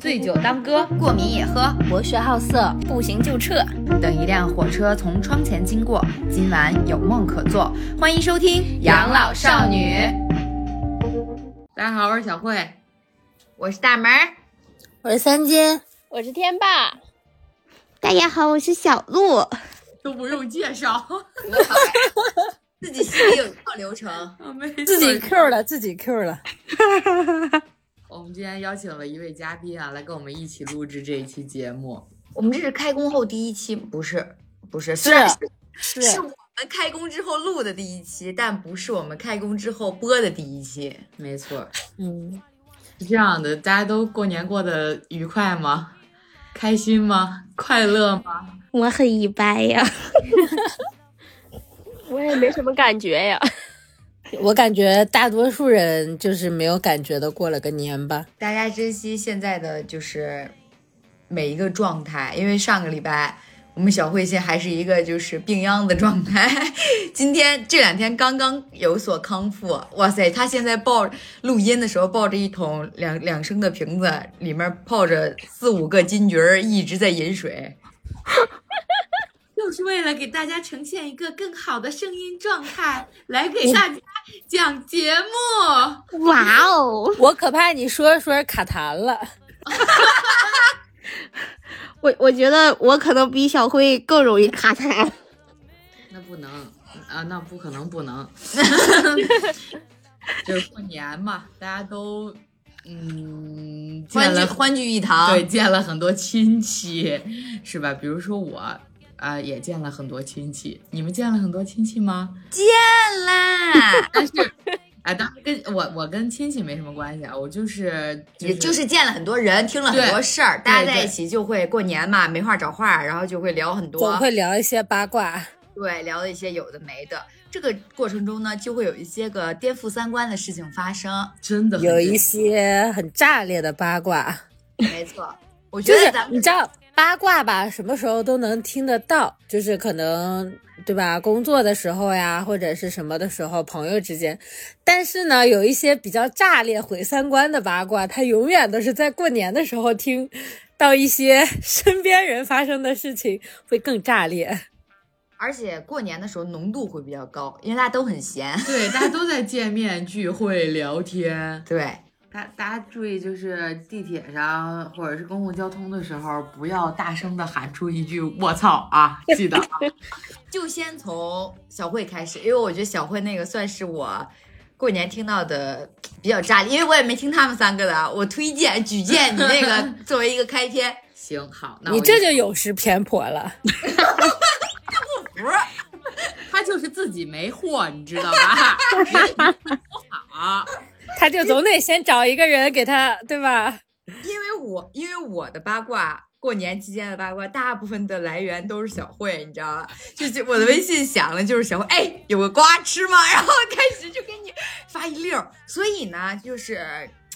醉酒当歌，过敏也喝，博学好色，不行就撤。等一辆火车从窗前经过，今晚有梦可做。欢迎收听《养老少女》。大家好，我是小慧，我是大门儿，我是三金，我是天霸。大家好，我是小鹿。都不用介绍，自己心里有一套流程，自己 Q 了，自己 Q 了。我们今天邀请了一位嘉宾啊，来跟我们一起录制这一期节目。我们这是开工后第一期，不是，不是，是是是我们开工之后录的第一期，但不是我们开工之后播的第一期。没错，嗯，是这样的，大家都过年过得愉快吗？开心吗？快乐吗？我很一般呀，我也没什么感觉呀。我感觉大多数人就是没有感觉的过了个年吧。大家珍惜现在的就是每一个状态，因为上个礼拜我们小慧现在还是一个就是病秧的状态，今天这两天刚刚有所康复。哇塞，她现在抱录音的时候抱着一桶两两升的瓶子，里面泡着四五个金桔儿，一直在饮水。就是为了给大家呈现一个更好的声音状态，来给大家讲节目。哇哦！我可怕你说着说着卡痰了。我我觉得我可能比小慧更容易卡痰。那不能啊，那不可能不能。就是过年嘛，大家都嗯欢聚欢聚一堂，对，见了很多亲戚，是吧？比如说我。啊，也见了很多亲戚，你们见了很多亲戚吗？见啦，但是，啊，当然跟我我跟亲戚没什么关系啊，我就是，也就是见了很多人，听了很多事儿，大家在一起就会过年嘛，没话找话，然后就会聊很多，总会聊一些八卦，对，聊一些有的没的。这个过程中呢，就会有一些个颠覆三观的事情发生，真的有一些很炸裂的八卦，没错，我觉得咱们你知道。八卦吧，什么时候都能听得到，就是可能对吧？工作的时候呀，或者是什么的时候，朋友之间。但是呢，有一些比较炸裂、毁三观的八卦，他永远都是在过年的时候听到一些身边人发生的事情，会更炸裂。而且过年的时候浓度会比较高，因为大家都很闲，对，大家都在见面、聚会、聊天，对。大大家注意，就是地铁上或者是公共交通的时候，不要大声的喊出一句“我操”啊！记得啊，就先从小慧开始，因为我觉得小慧那个算是我过年听到的比较炸裂，因为我也没听他们三个的。我推荐举荐你那个 作为一个开篇。行，好，那你这就有失偏颇了。不服，他就是自己没货，你知道吧？不好。他就总得先找一个人给他，对吧？因为我因为我的八卦，过年期间的八卦，大部分的来源都是小慧，你知道吧？就就我的微信响了，就是小慧，哎，有个瓜吃吗？然后开始就给你发一溜。所以呢，就是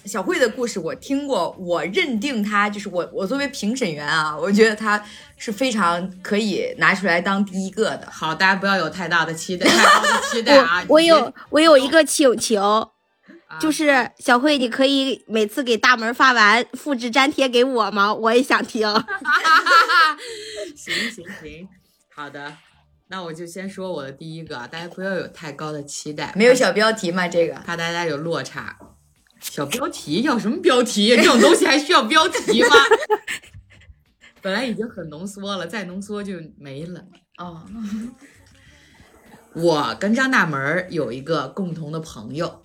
小慧的故事我听过，我认定他就是我，我作为评审员啊，我觉得他是非常可以拿出来当第一个的。好，大家不要有太大的期待，太高的期待啊！我有我有一个请求。就是小慧，你可以每次给大门发完复制粘贴给我吗？我也想听。行行行，好的，那我就先说我的第一个，大家不要有太高的期待。没有小标题吗？这个怕大家有落差。小标题要什么标题？这种东西还需要标题吗？本来已经很浓缩了，再浓缩就没了。哦，我跟张大门有一个共同的朋友。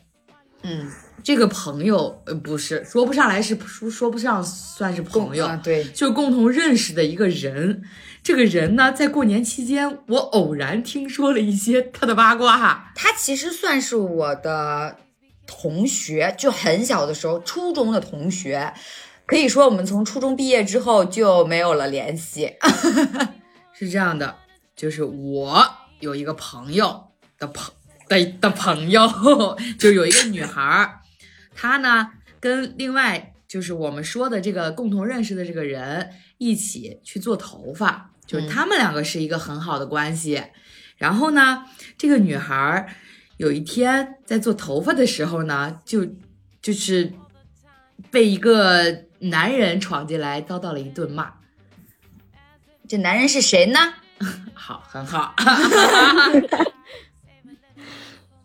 嗯，这个朋友呃不是说不上来是说说不上算是朋友，对，就共同认识的一个人。这个人呢，在过年期间，我偶然听说了一些他的八卦。他其实算是我的同学，就很小的时候，初中的同学，可以说我们从初中毕业之后就没有了联系。是这样的，就是我有一个朋友的朋。的的朋友 就有一个女孩儿，她呢跟另外就是我们说的这个共同认识的这个人一起去做头发，就是他们两个是一个很好的关系。然后呢，这个女孩儿有一天在做头发的时候呢，就就是被一个男人闯进来，遭到了一顿骂。这男人是谁呢？好，很好。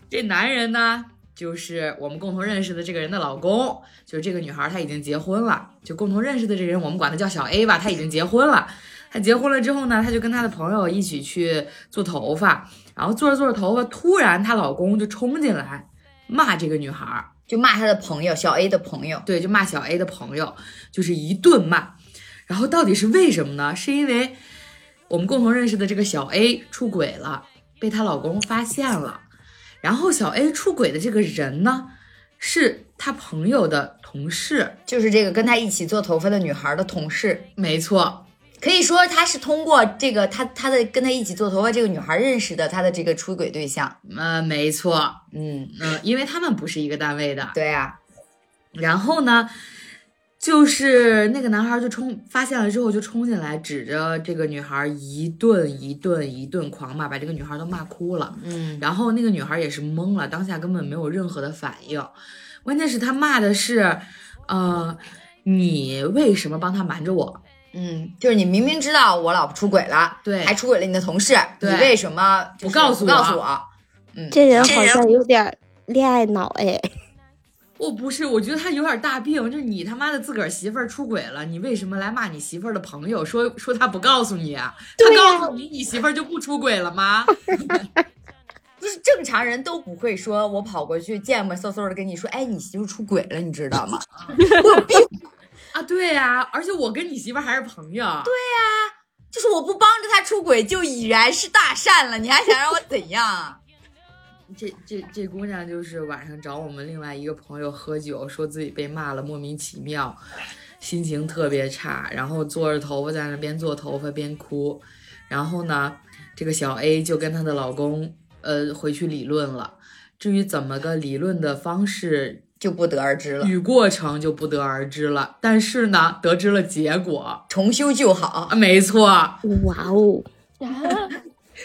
这男人呢，就是我们共同认识的这个人的老公，就是这个女孩，她已经结婚了。就共同认识的这个人，我们管他叫小 A 吧，他已经结婚了。他结婚了之后呢，他就跟他的朋友一起去做头发，然后做着做着头发，突然她老公就冲进来骂这个女孩，就骂她的朋友小 A 的朋友。对，就骂小 A 的朋友，就是一顿骂。然后到底是为什么呢？是因为我们共同认识的这个小 A 出轨了，被她老公发现了。然后小 A 出轨的这个人呢，是他朋友的同事，就是这个跟他一起做头发的女孩的同事，没错，可以说他是通过这个他他的跟他一起做头发这个女孩认识的他的这个出轨对象。呃，没错，嗯，嗯、因为他们不是一个单位的。对啊，然后呢，就是那个男孩就冲发现了之后就冲进来，指着这个女孩一顿一顿一顿狂骂，把这个女孩都骂哭了。嗯，然后那个女孩也是懵了，当下根本没有任何的反应。关键是他骂的是，呃，你为什么帮他瞒着我？嗯，就是你明明知道我老婆出轨了，对还出轨了你的同事，你为什么就是不告诉我不告诉我？嗯这人好像有点恋爱脑哎。我不是，我觉得他有点大病，就是你他妈的自个儿媳妇儿出轨了，你为什么来骂你媳妇儿的朋友，说说他不告诉你啊？他告诉你，你媳妇儿就不出轨了吗？就是正常人都不会说，我跑过去贱模嗖嗖的跟你说，哎，你媳妇出轨了，你知道吗？我有病啊，对呀、而且我跟你媳妇儿还是朋友。对呀，就是我不帮着他出轨，就已然是大善了，你还想让我怎样啊？这这这姑娘就是晚上找我们另外一个朋友喝酒，说自己被骂了，莫名其妙，心情特别差，然后做着头发在那边做头发边哭，然后呢，这个小 A 就跟她的老公呃回去理论了。至于怎么个理论的方式就不得而知了，与过程就不得而知了，但是呢，得知了结果重修旧好啊，，没错，哇哦，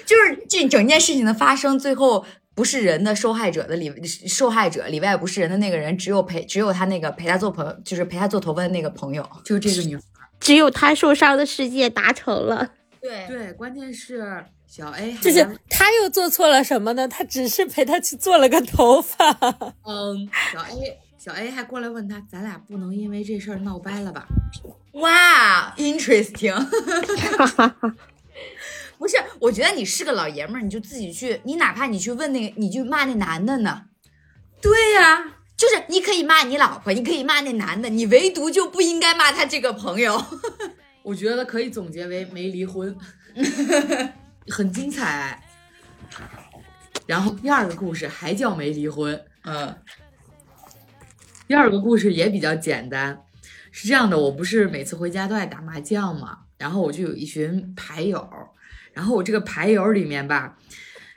就是这整件事情的发生，最后不是人的受害者的里受害者里外不是人的那个人，只有陪只有他那个陪他做朋友，就是陪他做头发的那个朋友。就这个女孩。只有他受伤的世界达成了。对对，关键是小 A 就是他又做错了什么呢？他只是陪他去做了个头发。嗯，小 A 小 A 还过来问他，咱俩不能因为这事儿闹掰了吧？哇，interesting。不是，我觉得你是个老爷们儿，你就自己去，你哪怕你去问那个，你就骂那男的呢。对呀、就是你可以骂你老婆，你可以骂那男的，你唯独就不应该骂他这个朋友。我觉得可以总结为没离婚，很精彩。然后第二个故事还叫没离婚，嗯第二个故事也比较简单，是这样的，我不是每次回家都爱打麻将嘛，然后我就有一群牌友，然后我这个牌友里面吧，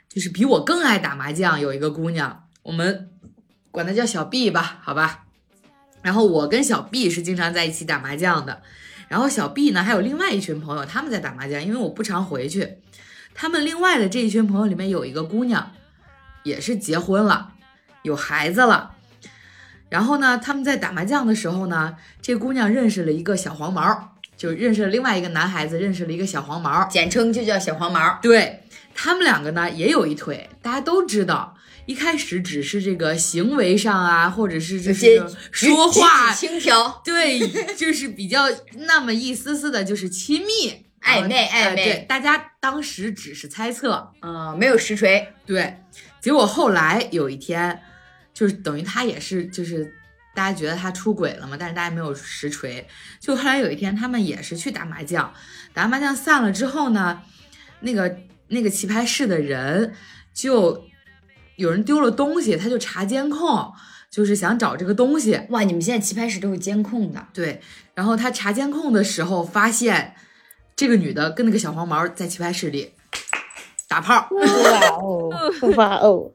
就是比我更爱打麻将，有一个姑娘，我们管她叫小 B 吧，好吧。然后我跟小 B 是经常在一起打麻将的，然后小 B 呢还有另外一群朋友，他们在打麻将，因为我不常回去。他们另外的这一群朋友里面有一个姑娘，也是结婚了，有孩子了。然后呢，他们在打麻将的时候呢，这姑娘认识了一个小黄毛，就认识了另外一个男孩子，认识了一个小黄毛。简称就叫小黄毛。对他们两个呢也有一腿，大家都知道。一开始只是这个行为上啊，或者是就有些是说话，轻佻，对，就是比较那么一丝丝的，就是亲密 暧昧呃暧昧对，大家当时只是猜测，嗯，没有实锤。对。结果后来有一天，就是等于他也是就是。大家觉得他出轨了嘛？但是大家没有实锤。就后来有一天，他们也是去打麻将，打麻将散了之后呢，那个那个棋牌室的人就有人丢了东西，他就查监控，就是想找这个东西。哇，你们现在棋牌室都有监控的，对，然后他查监控的时候发现，这个女的跟那个小黄毛在棋牌室里打炮。哇哦，哇哦，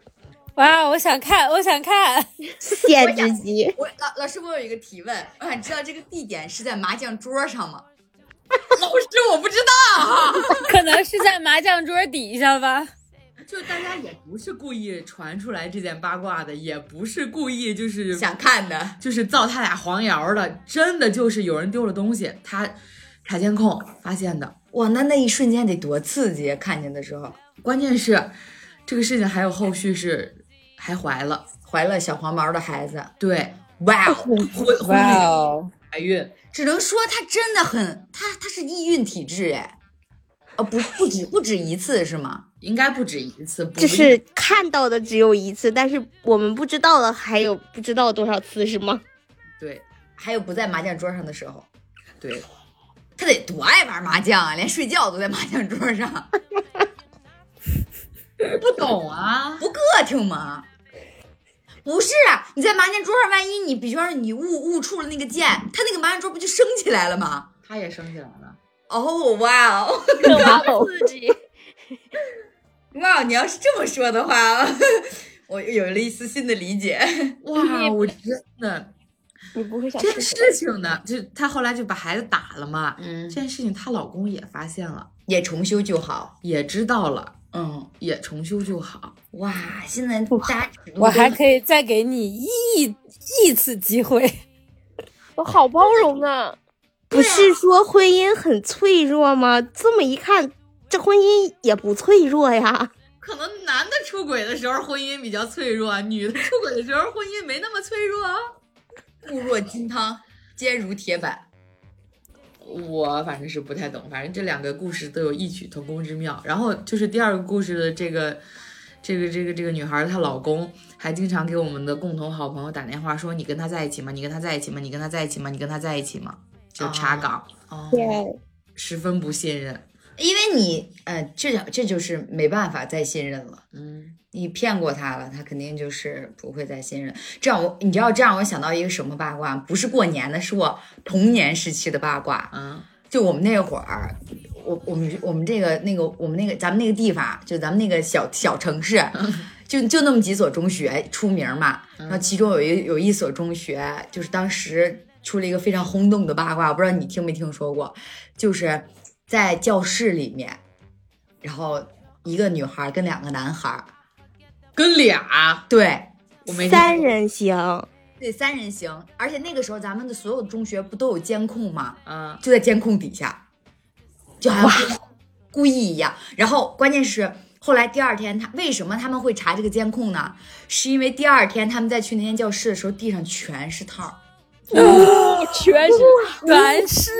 哇，我想看，我想看。限制级。我老老师，我有一个提问，我想知道这个地点是在麻将桌上吗？老师，我不知道。可能是在麻将桌底下吧。就大家也不是故意传出来这件八卦的，也不是故意就是想看的，就是造他俩黄谣的，真的就是有人丢了东西，他查监控发现的。哇，那那一瞬间得多刺激！啊！看见的时候，关键是这个事情还有后续，是还怀了，怀了小黄毛的孩子。对，哇哦，婚婚哇礼哦，怀孕，只能说他真的很，他他是易孕体质哎，哦不不止不止一次是吗？应该不止一次，不就是看到的只有一次，但是我们不知道的还有不知道多少次是吗？对还有不在麻将桌上的时候，对，他得多爱玩麻将啊，连睡觉都在麻将桌上，不懂啊，不个挺吗？不是，啊你在麻将桌上，万一你比方说你误误触了那个键，他那个麻将桌不就升起来了吗？他也升起来了，哦，哇哦，哇哦，刺激！哇！你要是这么说的话，我有了一丝新的理解。哇，我真的你不会想这件事情呢，就她后来就把孩子打了嘛，嗯这，件事情她老公也发现了，也重修就好。也知道了，嗯，也重修就好。哇！现在大家我还可以再给你一一次机会。我好包容啊！不是说婚姻很脆弱吗？这么一看，这婚姻也不脆弱呀。可能男的出轨的时候婚姻比较脆弱，女的出轨的时候婚姻没那么脆弱。固若金汤，坚如铁板。我反正是不太懂，反正这两个故事都有异曲同工之妙。然后就是第二个故事的这个，这个这个这个女孩她老公还经常给我们的共同好朋友打电话说：“你跟他在一起吗？你跟他在一起吗？你跟他在一起吗？你跟他在一起吗？”就查岗，哦，对，十分不信任。因为你，呃，这这就是没办法再信任了。嗯，你骗过他了，他肯定就是不会再信任。这样我，你知道，这样我想到一个什么八卦？不是过年的，是我童年时期的八卦。嗯就我们那会儿，我我们我们这个那个我们那个咱们那个地方，就咱们那个小小城市，就就那么几所中学出名嘛。然后其中有一有一所中学，就是当时出了一个非常轰动的八卦，我不知道你听没听说过，就是在教室里面，然后一个女孩跟两个男孩，跟俩对我没三人行，对三人行，而且那个时候咱们的所有中学不都有监控吗？嗯就在监控底下，就好像故意一样。然后关键是后来第二天他为什么他们会查这个监控呢？是因为第二天他们在去那间教室的时候，地上全是套儿。全是全是，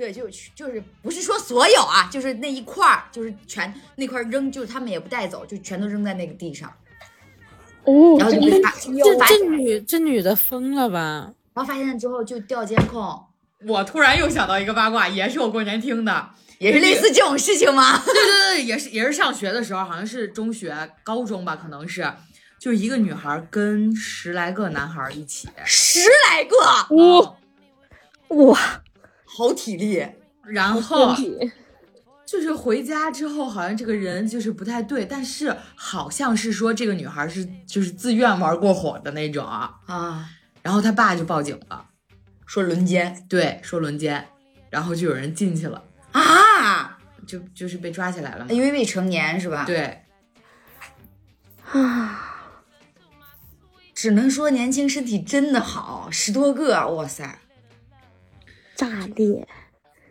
对，就就是不是说所有啊，就是那一块儿，就是全那块儿扔，就是他们也不带走，就全都扔在那个地上，哦然后就被发，这这女这女的疯了吧？然后发现了之后就调监控，我突然又想到一个八卦，也是我过年听的。也是类似这种事情吗？对对对，也是也是上学的时候，好像是中学、高中吧，可能是，就一个女孩跟十来个男孩一起，十来个，哦，哇，好体力。然后就是回家之后，好像这个人就是不太对，但是好像是说这个女孩是就是自愿玩过火的那种啊，啊，然后他爸就报警了，说轮奸对，说轮奸，然后就有人进去了，啊，就就是被抓起来了，因为未成年是吧？，对，啊 只能说年轻身体真的好，十多个，哇塞！炸裂！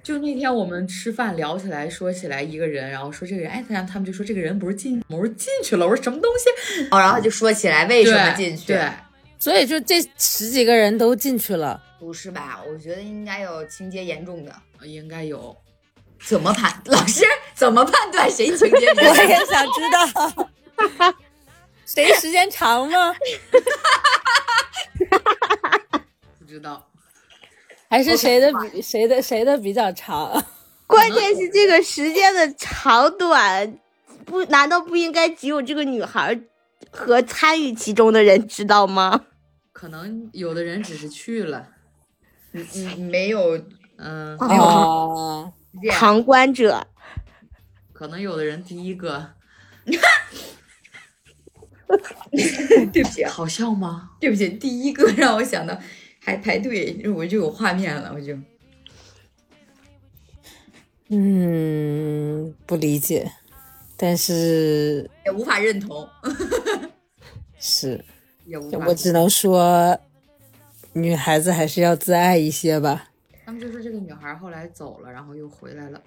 就那天我们吃饭聊起来，说起来一个人，然后说这个人，哎，他他们就说这个人不是进，我说进去了，我说什么东西？哦，然后就说起来为什么进去？对，所以就这十几个人都进去了，不是吧？我觉得应该有情节严重的。应该有。怎么判？老师怎么判断谁情节严 我？也想知道，谁时间长吗？不知道，还是谁的比谁的谁的比较长？关键是这个时间的长短，不难道不应该只有这个女孩和参与其中的人知道吗？可能有的人只是去了，嗯嗯，没有嗯，哦，这样。旁观者，可能有的人第一个，对不起，啊，好笑吗？对不起，第一个让我想到还排队，我就有画面了，我就嗯，不理解。但是也无法认同，是，也无法。我只能说，女孩子还是要自爱一些吧。他们就说这个女孩后来走了，然后又回来了，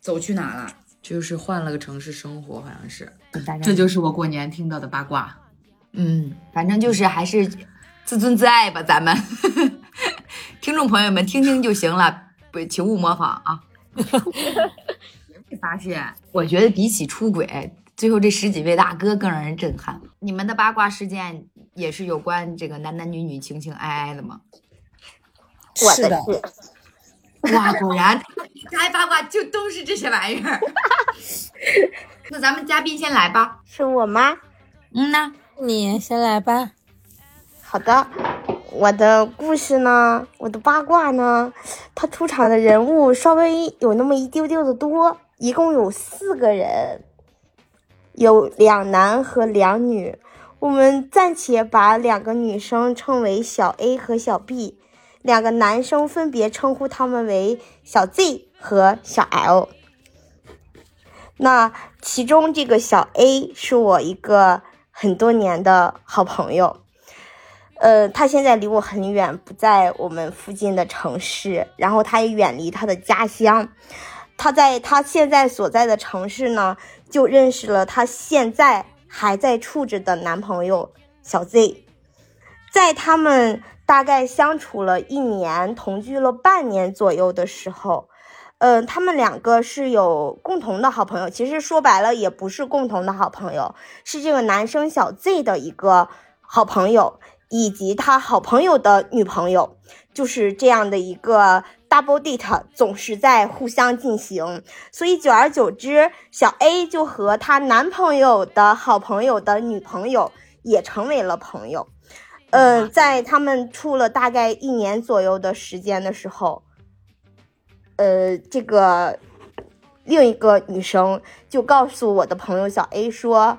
走去哪了？就是换了个城市生活，好像是。这就是我过年听到的八卦。嗯，反正就是还是自尊自爱吧，咱们 听众朋友们听听就行了，不，请勿模仿啊。没发现，我觉得比起出轨，最后这十几位大哥更让人震撼。你们的八卦事件也是有关这个男男女女情情爱爱的吗？是的，哇，果然开八卦就都是这些玩意儿。那咱们嘉宾先来吧。是我吗？嗯呐，你先来吧。好的，我的故事呢，我的八卦呢，他出场的人物稍微有那么一丢丢的多，一共有四个人，有两男和两女。我们暂且把两个女生称为小 A 和小 B，两个男生分别称呼他们为小 Z 和小 L。那其中这个小 A 是我一个很多年的好朋友。呃，他现在离我很远，不在我们附近的城市，然后他也远离他的家乡。他在他现在所在的城市呢，就认识了他现在还在处着的男朋友小 Z。在他们大概相处了一年，同居了半年左右的时候，呃，他们两个是有共同的好朋友。其实说白了，也不是共同的好朋友，是这个男生小 Z 的一个好朋友。以及他好朋友的女朋友，就是这样的一个 double date，总是在互相进行，所以久而久之，小 A 就和她男朋友的好朋友的女朋友也成为了朋友。嗯，在他们处了大概一年左右的时间的时候，呃，这个另一个女生就告诉我的朋友小 A 说：“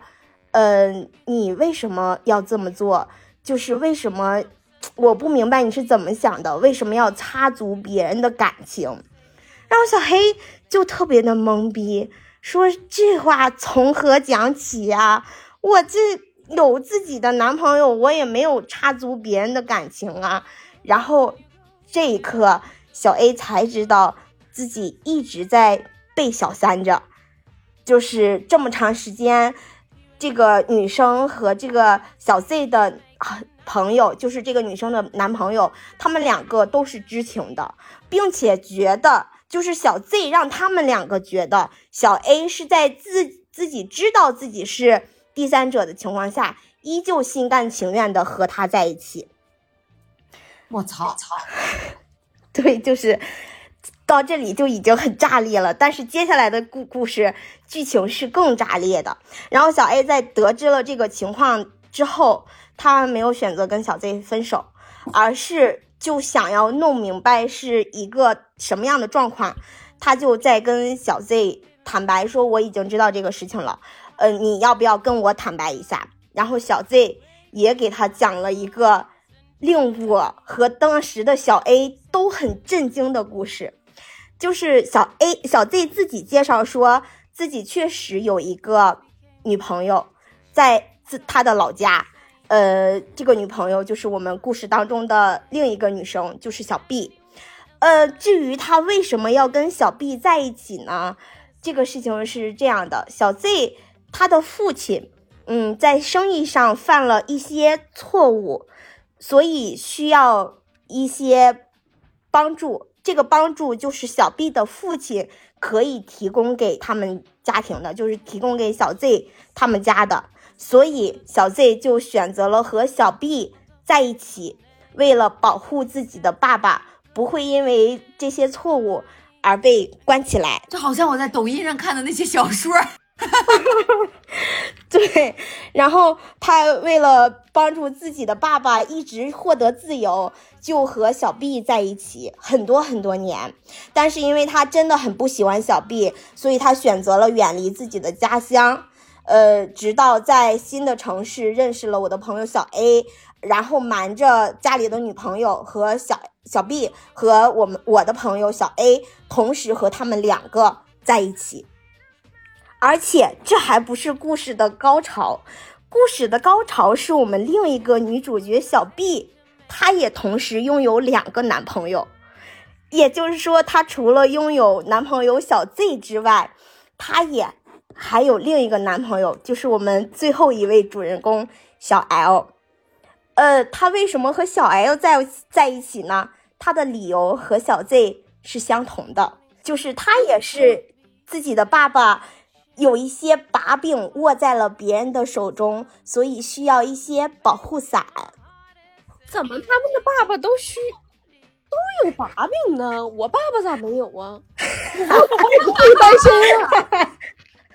嗯，你为什么要这么做？”就是为什么我不明白你是怎么想的？为什么要插足别人的感情？然后小黑就特别的懵逼，说这话从何讲起呀？我这有自己的男朋友，我也没有插足别人的感情啊。然后这一刻，小 A 才知道自己一直在被小三着，就是这么长时间，这个女生和这个小 Z 的。朋友就是这个女生的男朋友，他们两个都是知情的，并且觉得就是小 Z 让他们两个觉得小 A 是在自自己知道自己是第三者的情况下，依旧心甘情愿的和他在一起。我操！操！对，就是到这里就已经很炸裂了，但是接下来的故故事剧情是更炸裂的。然后小 A 在得知了这个情况之后。他没有选择跟小 Z 分手，而是就想要弄明白是一个什么样的状况。他就在跟小 Z 坦白说：“我已经知道这个事情了，呃，你要不要跟我坦白一下？”然后小 Z 也给他讲了一个令我和当时的小 A 都很震惊的故事，就是小 A 小 Z 自己介绍说自己确实有一个女朋友，在自他的老家。呃，这个女朋友就是我们故事当中的另一个女生，就是小 B。呃，至于他为什么要跟小 B 在一起呢？这个事情是这样的，小 Z 他的父亲，嗯，在生意上犯了一些错误，所以需要一些帮助。这个帮助就是小 B 的父亲可以提供给他们家庭的，就是提供给小 Z 他们家的。所以小 Z 就选择了和小 B 在一起，为了保护自己的爸爸不会因为这些错误而被关起来。就好像我在抖音上看的那些小说。对，然后他为了帮助自己的爸爸一直获得自由，就和小 B 在一起很多很多年。但是因为他真的很不喜欢小 B，所以他选择了远离自己的家乡。呃，直到在新的城市认识了我的朋友小 A，然后瞒着家里的女朋友和小小 B 和我们我的朋友小 A，同时和他们两个在一起。而且这还不是故事的高潮，故事的高潮是我们另一个女主角小 B，她也同时拥有两个男朋友，也就是说，她除了拥有男朋友小 Z 之外，她也还有另一个男朋友，就是我们最后一位主人公小 L。呃，他为什么和小 L 在在一起呢？他的理由和小 Z 是相同的，就是他也是自己的爸爸有一些把柄握在了别人的手中，所以需要一些保护伞。怎么他们的爸爸都需都有把柄呢？我爸爸咋没有啊？我会担心啊。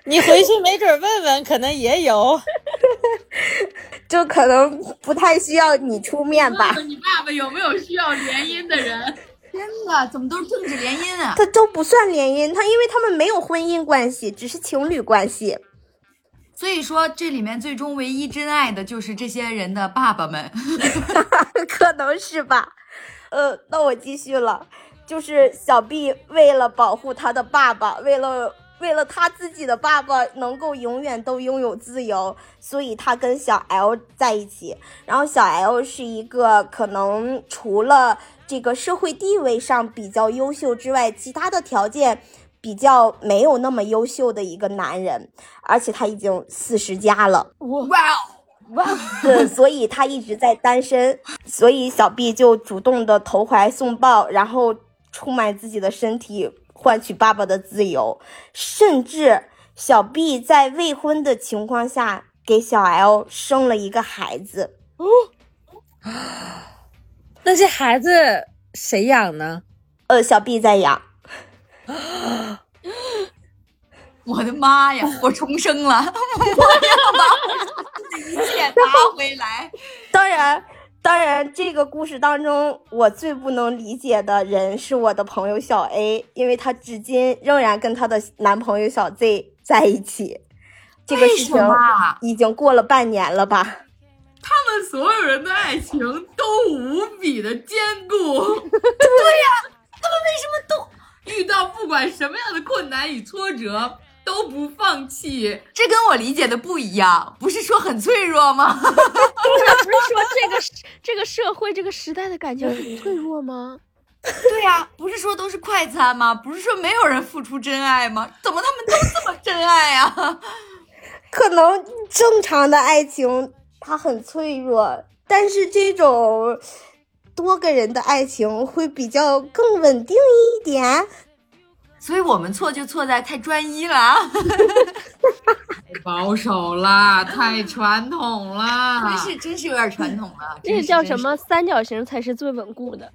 你回去没准问问，可能也有。就可能不太需要你出面吧。你爸爸有没有需要联姻的人？天呐，怎么都是政治联姻啊？他都不算联姻，他因为他们没有婚姻关系，只是情侣关系。所以说，这里面最终唯一真爱的就是这些人的爸爸们。可能是吧。呃，那我继续了，就是小 B 为了保护他的爸爸，为了为了他自己的爸爸能够永远都拥有自由，所以他跟小 L 在一起。然后小 L 是一个可能除了这个社会地位上比较优秀之外，其他的条件比较没有那么优秀的一个男人，而且他已经四十加了。哇哇哦！对，所以他一直在单身，所以小 B 就主动的投怀送抱，然后出卖自己的身体换取爸爸的自由，甚至小 B 在未婚的情况下给小 L 生了一个孩子。那这孩子谁养呢？呃，小 B 在养，我的妈呀！我重生了，我要把我的一切拿回来。当然。当然，这个故事当中，我最不能理解的人是我的朋友小 A，因为她至今仍然跟她的男朋友小 Z 在一起。这个事情已经过了半年了吧？他们所有人的爱情都无比的坚固。对呀，他们为什么都遇到不管什么样的困难与挫折都不放弃。这跟我理解的不一样，不是说很脆弱吗？不是说这个 这个社会这个时代的感情很脆弱吗？对呀、不是说都是快餐吗？不是说没有人付出真爱吗？怎么他们都这么真爱啊？可能正常的爱情它很脆弱，但是这种多个人的爱情会比较更稳定一点。所以我们错就错在太专一了啊。保守啦，太传统啦真。是真是有点传统了。这是叫什么？？三角形才是最稳固的。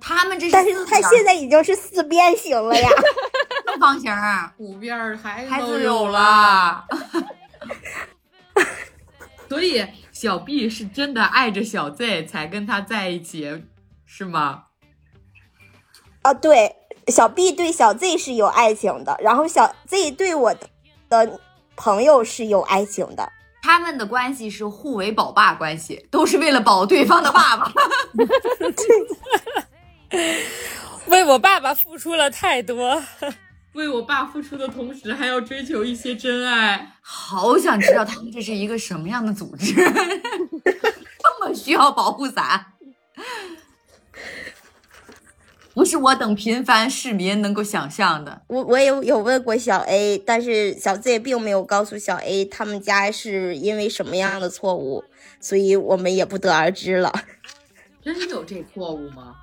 他们这是但是他现在已经是四边形了呀。正方形啊，五边儿孩子都有。了。所以小 B 是真的爱着小 Z 才跟他在一起，是吗？啊，对，小 B 对小 Z 是有爱情的，然后小 Z 对我的的朋友是有爱情的。他们的关系是互为保爸关系，都是为了保对方的爸爸。为我爸爸付出了太多。为我爸付出的同时，还要追求一些真爱。好想知道他们这是一个什么样的组织，这么需要保护伞。不是我等平凡市民能够想象的。我我也有问过小 A，但是小 Z 并没有告诉小 A 他们家是因为什么样的错误，所以我们也不得而知了。真有这错误吗？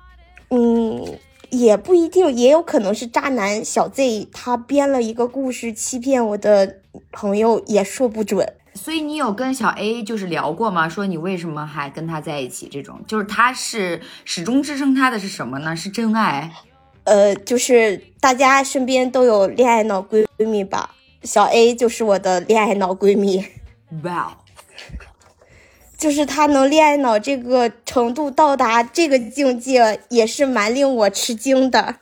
嗯，也不一定，也有可能是渣男小 Z 他编了一个故事欺骗我的朋友，也说不准。所以你有跟小 A 就是聊过吗？说你为什么还跟他在一起？这种就是他是始终支撑他的是什么呢？是真爱。呃，就是大家身边都有恋爱脑闺蜜吧，小 A 就是我的恋爱脑闺蜜。哇、就是她能恋爱脑这个程度到达这个境界，也是蛮令我吃惊的。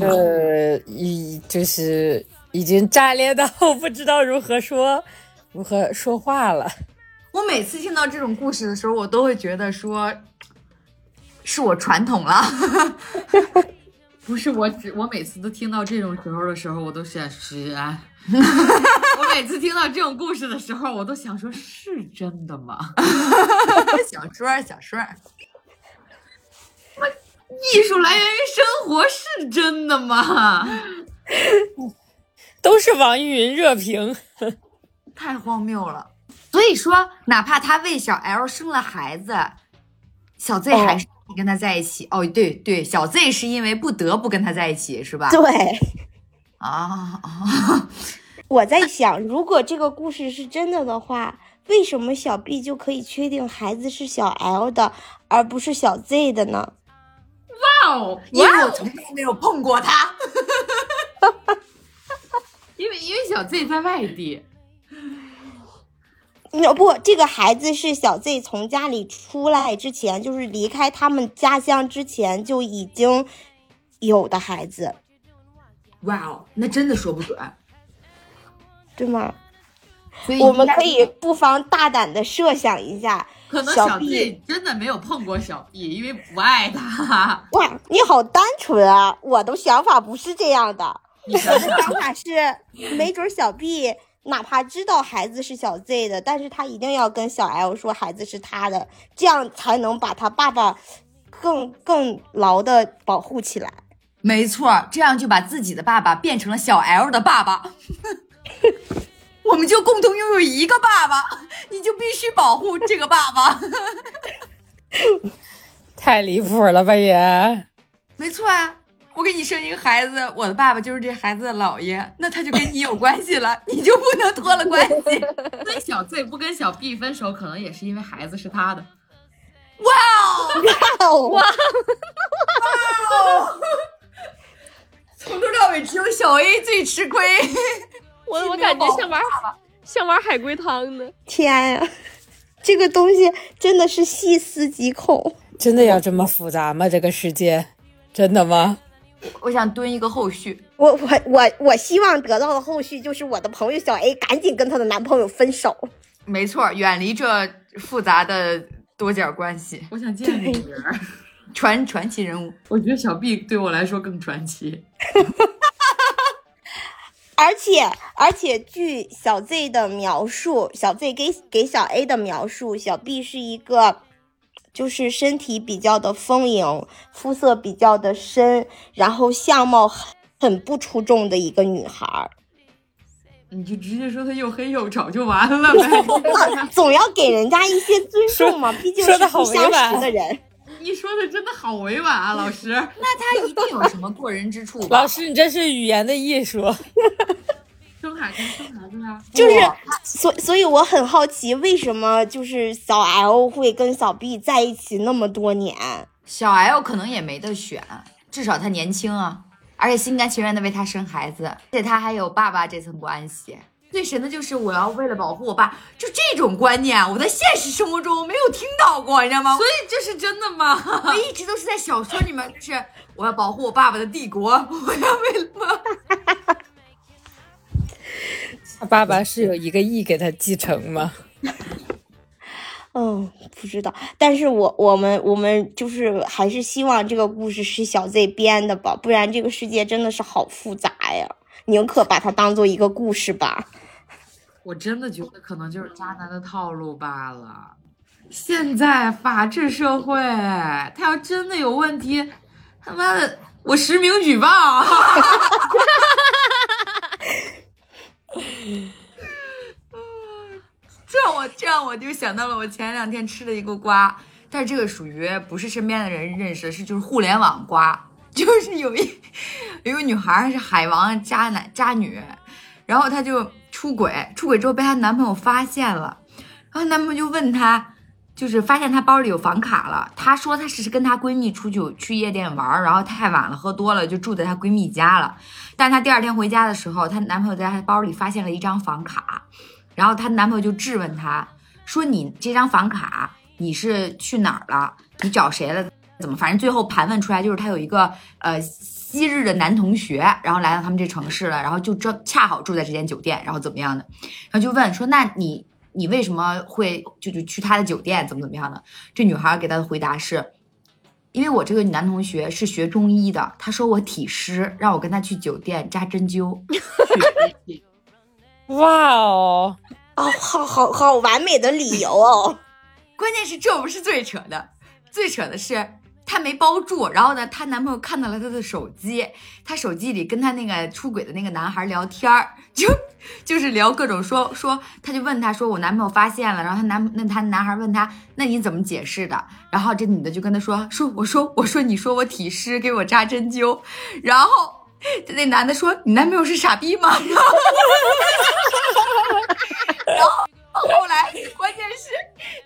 呃，已就是已经炸裂到 不知道如何说如何说话了。我每次听到这种故事的时候，我都会觉得说，是我传统了。不是我只我每次都听到这种时候的时候，我都想是啊。我每次听到这种故事的时候，我都想说，是真的吗？小说儿小说儿，艺术来源于生活，是真的吗？都是网易云热评。太荒谬了。所以说，哪怕他为小 L 生了孩子，小 Z 还是跟他在一起。哦，对对，小 Z 是因为不得不跟他在一起，是吧？对，啊啊！我在想，如果这个故事是真的的话，为什么小 B 就可以确定孩子是小 L 的，而不是小 Z 的呢？哇哦！因为我从来没有碰过他。因为因为小 Z 在外地，那不，这个孩子是小 Z 从家里出来之前，就是离开他们家乡之前就已经有的孩子，哇哦，那真的说不准。对吗？所以我们可以不妨大胆的设想一下，可能小小 B 真的没有碰过小 B，因为不爱他。哇，你好单纯啊！我的想法不是这样的，我的想法是，没准小 B 哪怕知道孩子是小 Z 的，但是他一定要跟小 L 说孩子是他的，这样才能把他爸爸更更牢的保护起来。没错，这样就把自己的爸爸变成了小 L 的爸爸，我们就共同拥有一个爸爸，你就必须保护这个爸爸。太离谱了吧也！没错啊，我给你生一个孩子，我的爸爸就是这孩子的姥爷，那他就跟你有关系了，你就不能脱了关系。所以小 Z 不跟小 B 分手，可能也是因为孩子是他的。哇哦！哇哦，从头到尾只有小 A 最吃亏。我我感觉像玩像玩海龟汤呢。天呀，这个东西真的是细思极恐。真的要这么复杂吗？这个世界，真的吗？我想蹲一个后续，我我我我希望得到的后续就是我的朋友小 A 赶紧跟她的男朋友分手。没错，远离这复杂的多角关系，我想见这个人儿，传传奇人物。我觉得小 B 对我来说更传奇。而 且而且，据小 Z 的描述，小 Z 给给小 A 的描述，小 B 是一个就是身体比较的丰盈，肤色比较的深，然后相貌很很不出众的一个女孩儿。你就直接说她又黑又丑就完了呗。总要给人家一些尊重嘛，毕竟是好不相识的人。你说的真的好委婉啊，老师。那他一定有什么过人之处吧？老师，你这是语言的艺术。生孩子生孩子啊，就是哇所所以我很好奇，为什么就是小 L 会跟小 B 在一起那么多年？小 L 可能也没得选，至少他年轻啊，而且心甘情愿的为他生孩子，而且他还有爸爸这层关系。最神的就是我要为了保护我爸，就这种观念，我在现实生活中没有听到过，你知道吗？所以这是真的吗？我一直都是在小说里面，就是我要保护我爸爸的帝国，我要为了他爸爸是有一个亿给他继承吗？嗯，不知道，但是我我们我们就是还是希望这个故事是小 Z 编的吧，不然这个世界真的是好复杂呀。宁可把它当做一个故事吧。我真的觉得可能就是渣男的套路罢了。现在法治社会，他要真的有问题，他妈的，我实名举报。这样我这样我就想到了我前两天吃的一个瓜，但是这个属于不是身边的人认识，是就是互联网瓜，就是有一有一个女孩是海王渣男渣女，然后她就出轨，出轨之后被她男朋友发现了，然后男朋友就问她，就是发现她包里有房卡了，她说她只是跟她闺蜜出去去夜店玩，然后太晚了，喝多了就住在她闺蜜家了，但她第二天回家的时候，她男朋友在她包里发现了一张房卡。然后她男朋友就质问她说：“你这张房卡你是去哪儿了？你找谁了？怎么？反正最后盘问出来就是她有一个呃昔日的男同学，然后来到他们这城市了，然后就正恰好住在这间酒店，然后怎么样的？然后就问说：那你你为什么会就就去他的酒店？怎么怎么样的？这女孩给他的回答是：因为我这个男同学是学中医的，他说我体湿，让我跟他去酒店扎针灸。哇哦，哦，好好好完美的理由哦。关键是这不是最扯的，最扯的是她没包住，然后呢，她男朋友看到了她的手机，她手机里跟她那个出轨的那个男孩聊天儿，就就是聊各种说说，她就问他说我男朋友发现了，然后她男那她男孩问她那你怎么解释的？然后这女的就跟他说说我说我说你说我体湿给我扎针灸，然后。那男的说：“你男朋友是傻逼吗？”然后，然后后来，关键是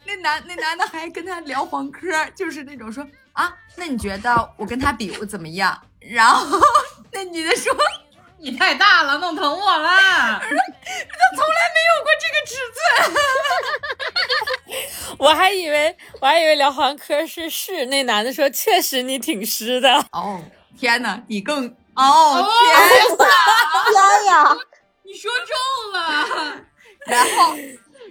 那男那男的还跟他聊黄科，就是那种说啊，那你觉得我跟他比我怎么样？然后那女的说，你太大了，弄疼我了。他从来没有过这个尺寸。我还以为我还以为聊黄科是是，那男的说确实你挺湿的。哦，天哪，你更哦天哪！天呀，你说中了，然后，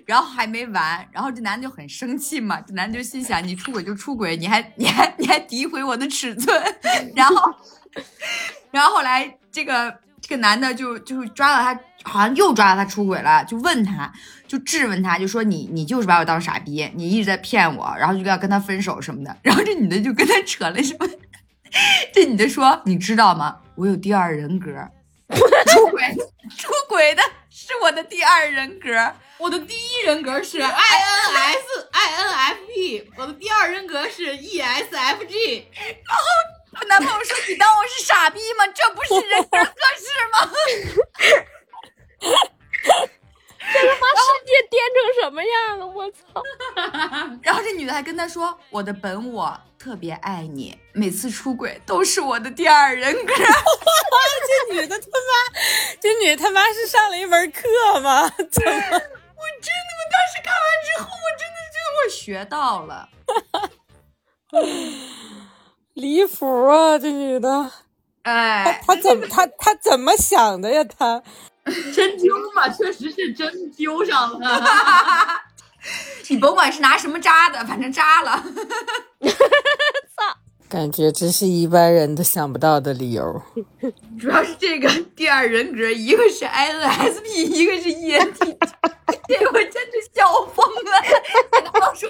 然后还没完，然后这男的就很生气嘛，这男的就心想：你出轨就出轨，你还你还你还诋毁我的尺寸，然后，然后后来这个这个男的就就抓到他，好像又抓到他出轨了，就问他，就质问他，就说你你就是把我当傻逼，你一直在骗我，然后就要跟他分手什么的，然后这女的就跟他扯了什么，这女的说你知道吗？我有第二人格，出轨出轨的是我的第二人格。我的第一人格是 INS INFP，我的第二人格是 E ESFG。我男朋友说：“你当我是傻逼吗？这不是人格测试吗把世界颠成什么样了？我操！？”然后这女的还跟他说：“我的本我特别爱你，每次出轨都是我的第二人格。这女的他妈，这女的他妈是上了一门课吗？怎么？”我真的，我当时看完之后，我真的觉得我学到了。离谱啊！这女的，哎，她怎么她她怎么想的呀？她针灸嘛，确实是针灸上了。你甭管是拿什么扎的，反正扎了。操 感觉这是一般人都想不到的理由。主要是这个第二人格，一个是 INSP，一个是 ENTP，这我真是笑疯了。你男朋友说：“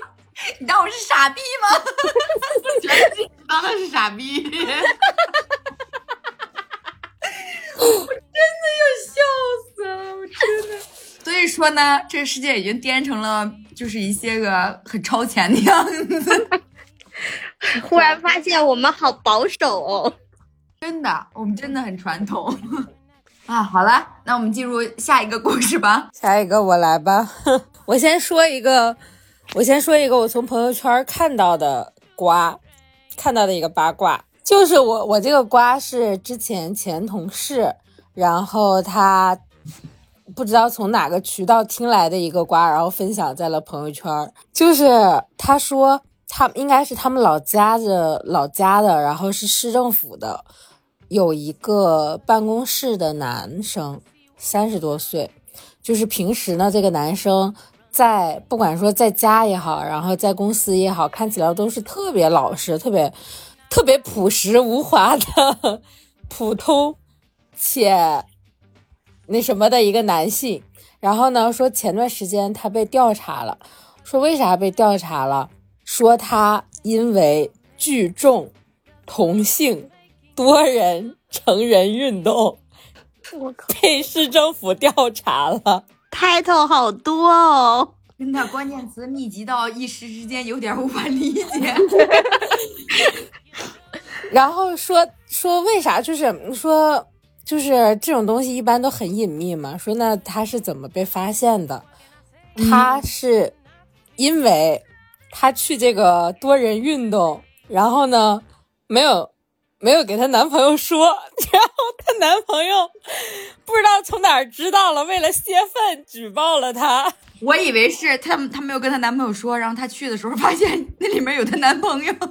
你当我是傻逼吗？”觉得自己当他是傻逼。笑死了，我真的。所以说呢，这个世界已经颠成了就是一些个很超前的样子。忽然发现我们好保守哦。真的，我们真的很传统。啊，好了，那我们进入下一个故事吧。下一个我来吧，我先说一个，我先说一个我从朋友圈看到的瓜，看到的一个八卦，就是我我这个瓜是之前前同事，然后他不知道从哪个渠道听来的一个瓜，然后分享在了朋友圈，就是他说他应该是他们老家的老家的，然后是市政府的，有一个办公室的男生，三十多岁，就是平时呢，这个男生在不管说在家也好，然后在公司也好，看起来都是特别老实、特别特别朴实无华的 普通且那什么的一个男性。然后呢，说前段时间他被调查了，说为啥被调查了？说他因为聚众、同性、多人成人运动我靠，被市政府调查了。title 好多哦。真的，关键词密集到一时之间有点无法理解。然后说说为啥就是说就是这种东西一般都很隐秘嘛？说那他是怎么被发现的？他是因为他去这个多人运动，然后呢没有没有给她男朋友说，然后她男朋友不知道从哪儿知道了，为了泄愤举报了她。我以为是她她没有跟她男朋友说，然后她去的时候发现那里面有她男朋友。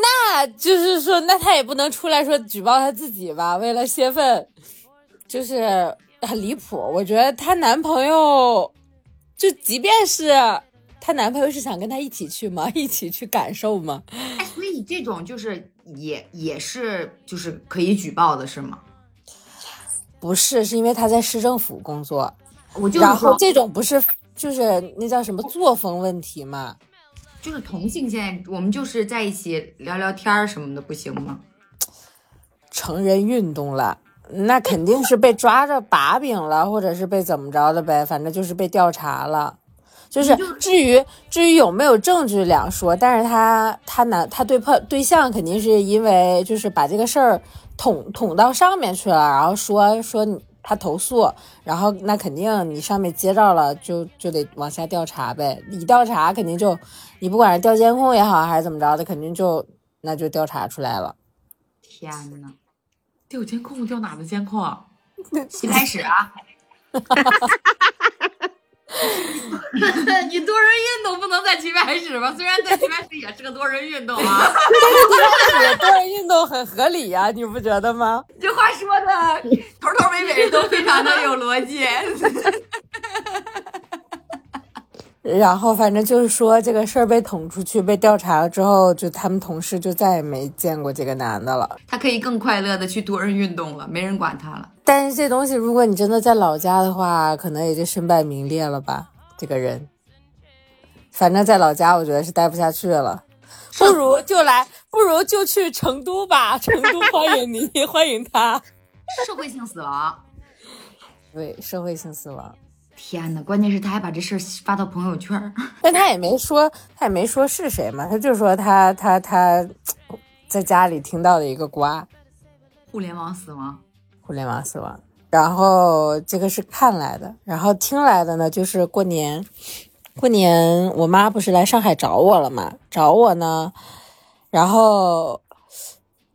那就是说，那她也不能出来说举报她自己吧？为了泄愤，就是很离谱。我觉得她男朋友，就即便是她男朋友是想跟她一起去吗？一起去感受吗？哎，所以这种就是也也是就是可以举报的是吗？不是，是因为他在市政府工作，我就然后这种不是就是那叫什么作风问题吗？就是同性现在我们就是在一起聊聊天儿什么的，不行吗？成人运动了，那肯定是被抓着把柄了，或者是被怎么着的呗，反正就是被调查了。就是至于至于有没有证据两说，但是他他男他对碰对象肯定是因为就是把这个事儿捅捅到上面去了，然后说说他投诉，然后那肯定你上面接着了，就就得往下调查呗。一调查肯定就你不管是调监控也好还是怎么着的，肯定就那就调查出来了。天呐，调监控调哪的监控啊？一开始啊，你多人运动不能在棋牌室吧？虽然在棋牌室也是个多人运动啊。多人运动很合理呀、你不觉得吗？这话说的头头尾尾都非常的有逻辑。然后反正就是说这个事儿被捅出去，被调查了之后，就他们同事就再也没见过这个男的了。他可以更快乐的去多人运动了，没人管他了。但是这东西，如果你真的在老家的话，可能也就身败名裂了吧。这个人，反正在老家，我觉得是待不下去了，不如就来，不如就去成都吧。成都欢迎你，欢迎他。社会性死亡。对，社会性死亡。天呐，关键是他还把这事儿发到朋友圈儿。但他也没说，他也没说是谁嘛，他就说他他他在家里听到的一个瓜，互联网死亡。互联网死亡。然后这个是看来的，然后听来的呢，就是过年，过年我妈不是来上海找我了嘛，找我呢，然后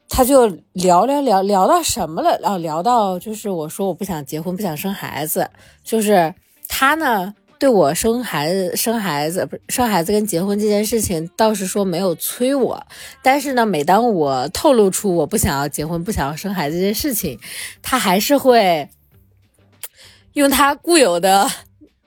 他就聊聊聊聊到什么了？哦，聊到就是我说我不想结婚，不想生孩子，就是他呢。对我生孩子、生孩子不是生孩子跟结婚这件事情，倒是说没有催我，但是呢，每当我透露出我不想要结婚、不想要生孩子这件事情，他还是会用他固有的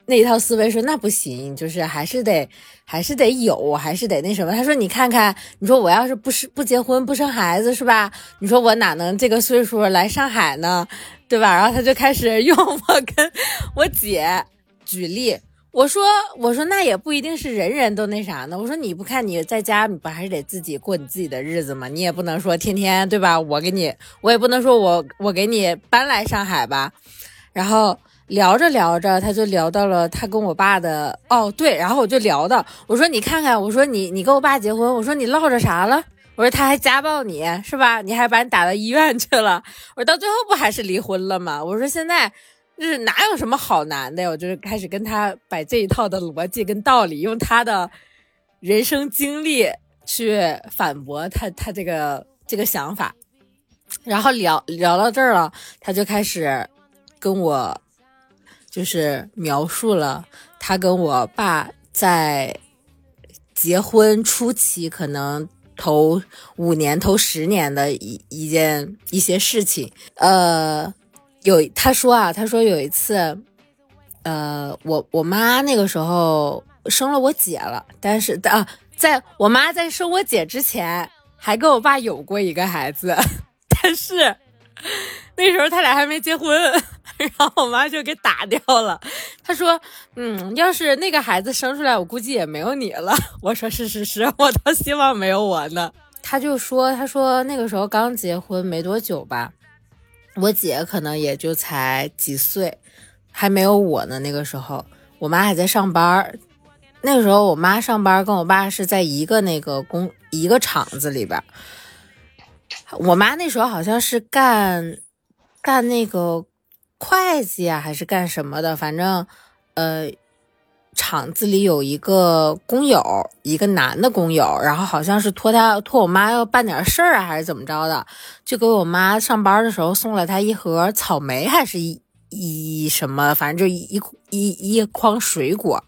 那一套思维说：“那不行，就是还是得，还是得有，还是得那什么。”他说：“你看看，你说我要是不是不结婚、不生孩子，是吧？你说我哪能这个岁数来上海呢？对吧？”然后他就开始用我跟我 姐举例。我说，我说那也不一定是人人都那啥呢。我说你不看你在家，你不还是得自己过你自己的日子吗？你也不能说天天对吧？我给你，我也不能说我我给你搬来上海吧。然后聊着聊着，他就聊到了他跟我爸的哦对，然后我就聊到，我说你看看，我说你你跟我爸结婚，我说你落着啥了？我说他还家暴你是吧？你还把你打到医院去了？我说到最后不还是离婚了吗？我说现在。就是哪有什么好难的呀？我就是开始跟他摆这一套的逻辑跟道理，用他的人生经历去反驳他他这个这个想法。然后聊聊到这儿了，他就开始跟我就是描述了他跟我爸在结婚初期可能头五年头十年的一一件一些事情，呃。有他说啊，他说有一次，呃，我我妈那个时候生了我姐了，但是啊，在我妈在生我姐之前，还跟我爸有过一个孩子，但是那时候他俩还没结婚，然后我妈就给打掉了。他说，嗯，要是那个孩子生出来，我估计也没有你了。我说是是是，我倒希望没有我呢。他就说，他说那个时候刚结婚没多久吧。我姐可能也就才几岁，还没有我呢。那个时候，我妈还在上班那时候，我妈上班跟我爸是在一个那个工一个厂子里边。我妈那时候好像是干干那个会计啊，还是干什么的？反正呃。厂子里有一个工友，一个男的工友，然后好像是托他托我妈要办点事儿啊，还是怎么着的，就给我妈上班的时候送了她一盒草莓，还是一一什么，反正就一一一筐水果。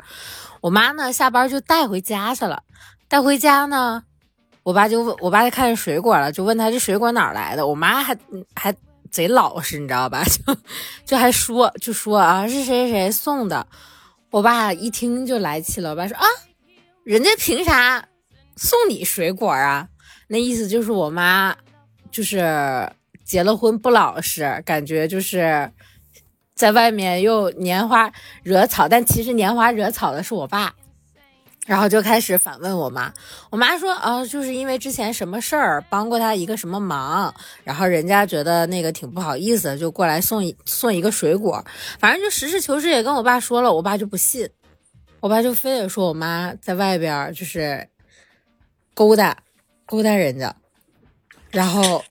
我妈呢下班就带回家去了，带回家呢，我爸就问我爸就看见水果了，就问他这水果哪来的，我妈还还贼老实，你知道吧？就就还说就说啊是谁谁送的。我爸一听就来气了，我爸说啊，人家凭啥送你水果啊？那意思就是我妈就是结了婚不老实，感觉就是在外面又拈花惹草，但其实拈花惹草的是我爸。然后就开始反问我妈，我妈说啊，就是因为之前什么事儿帮过她一个什么忙，然后人家觉得那个挺不好意思，就过来送一送一个水果，反正就实事求是也跟我爸说了，我爸就不信，我爸就非得说我妈在外边就是勾搭勾搭人家，然后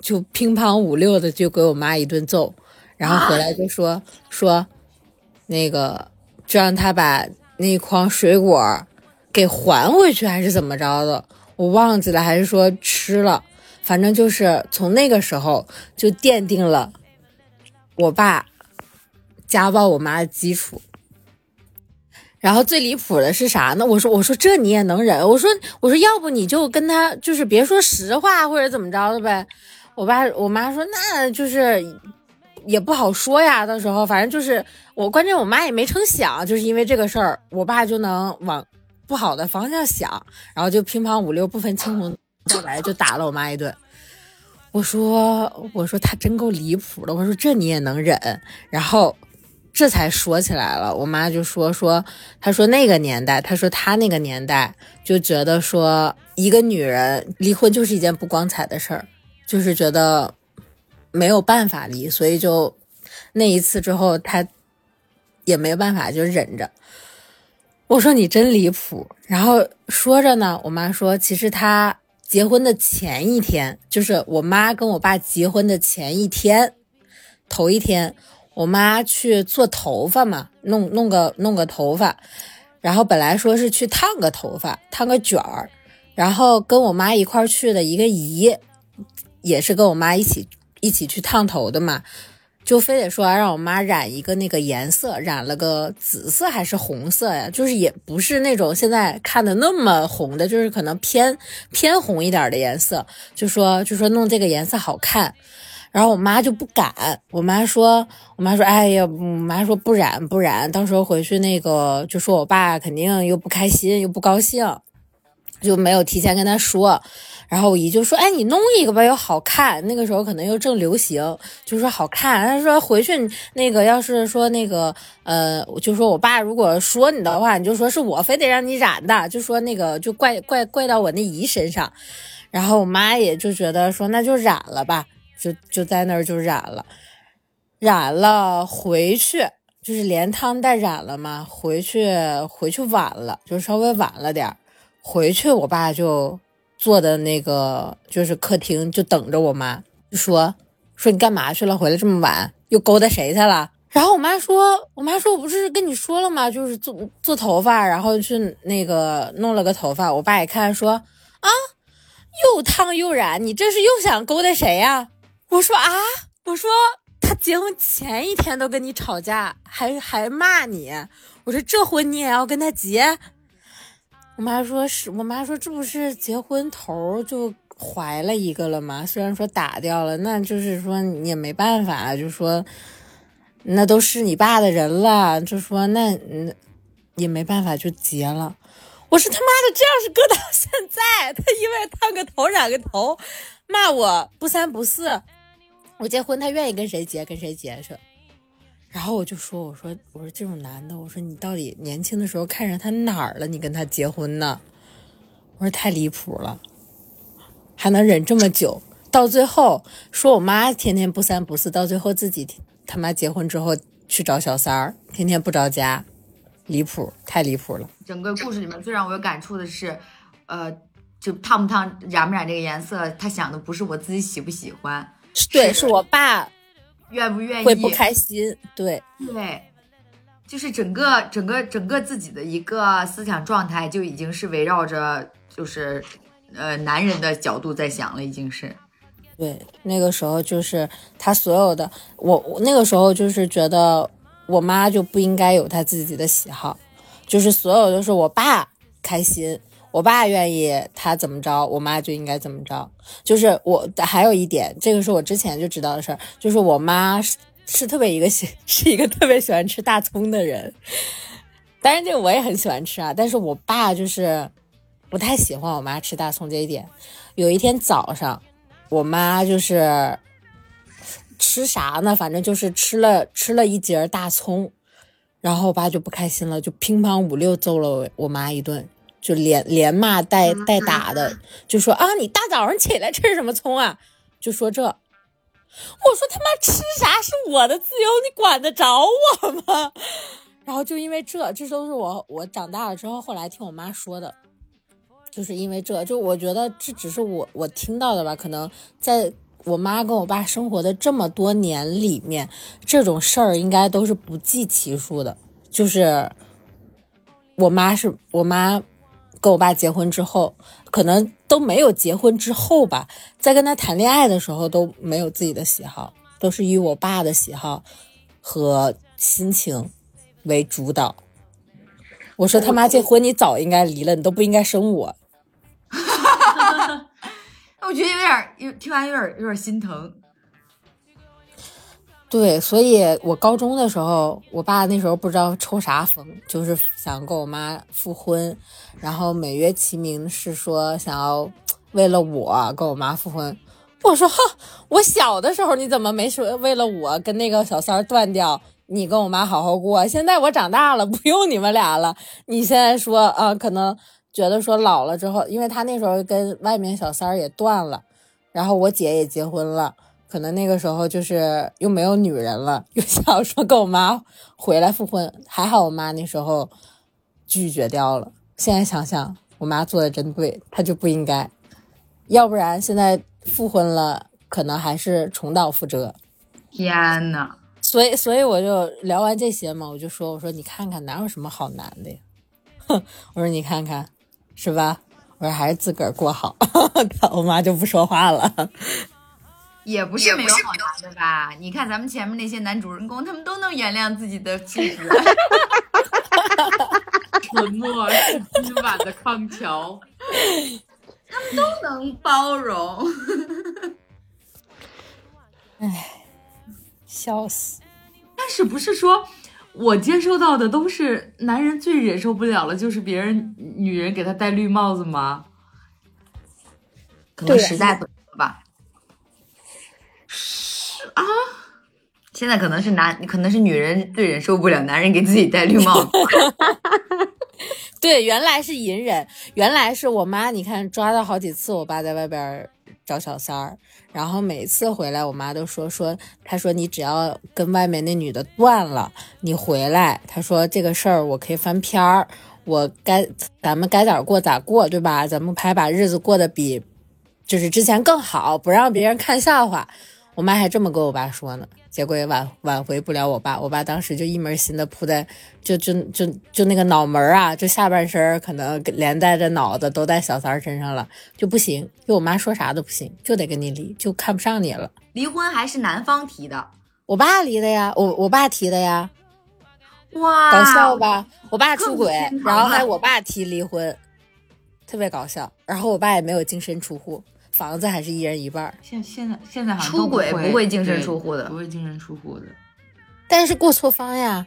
就乒乓五六的就给我妈一顿揍，然后回来就说说那个就让他把。那筐水果给还回去还是怎么着的？我忘记了，还是说吃了？反正就是从那个时候就奠定了我爸家暴我妈的基础。然后最离谱的是啥呢？我说我说这你也能忍？我说我说要不你就跟他就是别说实话或者怎么着的呗？我爸我妈说那就是。也不好说呀，到时候反正就是我，关键我妈也没成想，就是因为这个事儿，我爸就能往不好的方向想，然后就乒乓五六不分青红皂白就打了我妈一顿。我说我说他真够离谱的，我说这你也能忍？然后这才说起来了，我妈就说说，她说那个年代，她说她那个年代就觉得说一个女人离婚就是一件不光彩的事儿，就是觉得。没有办法离，所以就那一次之后，他也没办法，就忍着。我说你真离谱。然后说着呢，我妈说，其实他结婚的前一天，就是我妈跟我爸结婚的前一天，头一天，我妈去做头发嘛，弄弄个弄个头发，然后本来说是去烫个头发，烫个卷儿，然后跟我妈一块去的一个姨，也是跟我妈一起。一起去烫头的嘛，就非得说让我妈染一个那个颜色，染了个紫色还是红色呀？就是也不是那种现在看的那么红的，就是可能偏偏红一点的颜色。就说就说弄这个颜色好看，然后我妈就不敢。我妈说，我妈说，哎呀，我妈说不染不染，到时候回去那个就说我爸肯定又不开心又不高兴，就没有提前跟他说。然后我姨就说：“哎，你弄一个吧，又好看。那个时候可能又正流行，就说好看。他说回去那个，要是说那个，呃，就说我爸如果说你的话，你就说是我非得让你染的，就说那个就怪怪怪到我那姨身上。然后我妈也就觉得说那就染了吧，就就在那儿就染了，染了回去就是连烫带染了嘛。回去回去晚了，就稍微晚了点回去我爸就。”坐的那个就是客厅，就等着我妈，就说说你干嘛去了？回来这么晚，又勾搭谁去了？然后我妈说，我妈说我不是跟你说了吗？就是做做头发，然后去那个弄了个头发。我爸一看说啊，又烫又染，你这是又想勾搭谁呀？我说啊，我说他结婚前一天都跟你吵架，还还骂你，我说这婚你也要跟他结？我妈说是我妈说这不是结婚头就怀了一个了吗？虽然说打掉了，那就是说你也没办法，就说那都是你爸的人了，就说那嗯也没办法就结了。我说他妈的，这要是搁到现在，他因为烫个头染个头骂我不三不四，我结婚他愿意跟谁结跟谁结去。然后我就说：“我说我说这种男的，我说你到底年轻的时候看上他哪儿了？你跟他结婚呢？我说太离谱了，还能忍这么久，到最后说我妈天天不三不四，到最后自己他妈结婚之后去找小三儿，天天不着家，离谱，太离谱了。整个故事里面最让我有感触的是，呃，就烫不烫、染不染这个颜色，他想的不是我自己喜不喜欢，对，是我爸。”愿不愿意会不开心？对对，就是整个整个整个自己的一个思想状态就已经是围绕着就是呃男人的角度在想了，已经是。对，那个时候就是他所有的我我那个时候就是觉得我妈就不应该有她自己的喜好，就是所有都是我爸开心。我爸愿意他怎么着，我妈就应该怎么着。就是我还有一点，这个是我之前就知道的事儿，就是我妈是是特别一个喜 是一个特别喜欢吃大葱的人。当然这个我也很喜欢吃啊，但是我爸就是不太喜欢我妈吃大葱这一点。有一天早上，我妈就是吃啥呢？反正就是吃了吃了一节大葱，然后我爸就不开心了，就乒乓五六揍了我我妈一顿，就连连骂带带打的，就说啊，你大早上起来吃什么葱啊？就说这。我说他妈吃啥是我的自由，你管得着我吗？然后就因为这，这都是我我长大了之后后来听我妈说的，就是因为这就我觉得这只是我我听到的吧，可能在我妈跟我爸生活的这么多年里面，这种事儿应该都是不计其数的。就是我妈是我妈跟我爸结婚之后，可能都没有结婚之后吧，在跟他谈恋爱的时候都没有自己的喜好，都是以我爸的喜好和心情为主导。我说他妈这婚你早应该离了，你都不应该生我。我觉得有点儿，有听完有点儿有点儿心疼。对，所以我高中的时候，我爸那时候不知道抽啥风，就是想跟我妈复婚，然后美曰其名是说想要为了我跟我妈复婚。我说哈，我小的时候你怎么没说为了我跟那个小三儿断掉，你跟我妈好好过？现在我长大了，不用你们俩了，你现在说啊，可能觉得说老了之后，因为他那时候跟外面小三儿也断了，然后我姐也结婚了。可能那个时候就是又没有女人了，又想说跟我妈回来复婚，还好我妈那时候拒绝掉了。现在想想，我妈做的真对，她就不应该，要不然现在复婚了，可能还是重蹈覆辙。天呐，所以，所以我就聊完这些嘛，我就说，我说你看看哪有什么好难的呀？哼，我说你看看，是吧？我说还是自个儿过好。我妈就不说话了。也不是没有好男的吧？你看咱们前面那些男主人公，他们都能原谅自己的妻子。沉默是今晚的康桥。他们都能包容。笑死！但是不是说我接收到的都是男人最忍受不了了，就是别人女人给他戴绿帽子吗？可能时代不同了吧？啊，现在可能是男，可能是女人最忍受不了男人给自己戴绿帽子。对，原来是隐忍，原来是我妈。你看抓到好几次，我爸在外边找小三儿，然后每次回来，我妈都说说，她说你只要跟外面那女的断了，你回来，她说这个事儿我可以翻篇儿，我该咱们该咋过咋过，对吧？咱们还把日子过得比就是之前更好，不让别人看笑话。我妈还这么跟我爸说呢，结果也挽挽回不了我爸。我爸当时就一门心的扑在，就就就就那个脑门啊，就下半身可能连带着脑子都在小三儿身上了，就不行。就我妈说啥都不行，就得跟你离，就看不上你了。离婚还是男方提的，我爸离的呀，我我爸提的呀，哇，搞笑？吧？我爸出轨然后还我爸提离婚，特别搞笑。然后我爸也没有净身出户，房子还是一人一半儿。现现在现在好像出轨不会净身出户的不会净身出户的。但是过错方呀，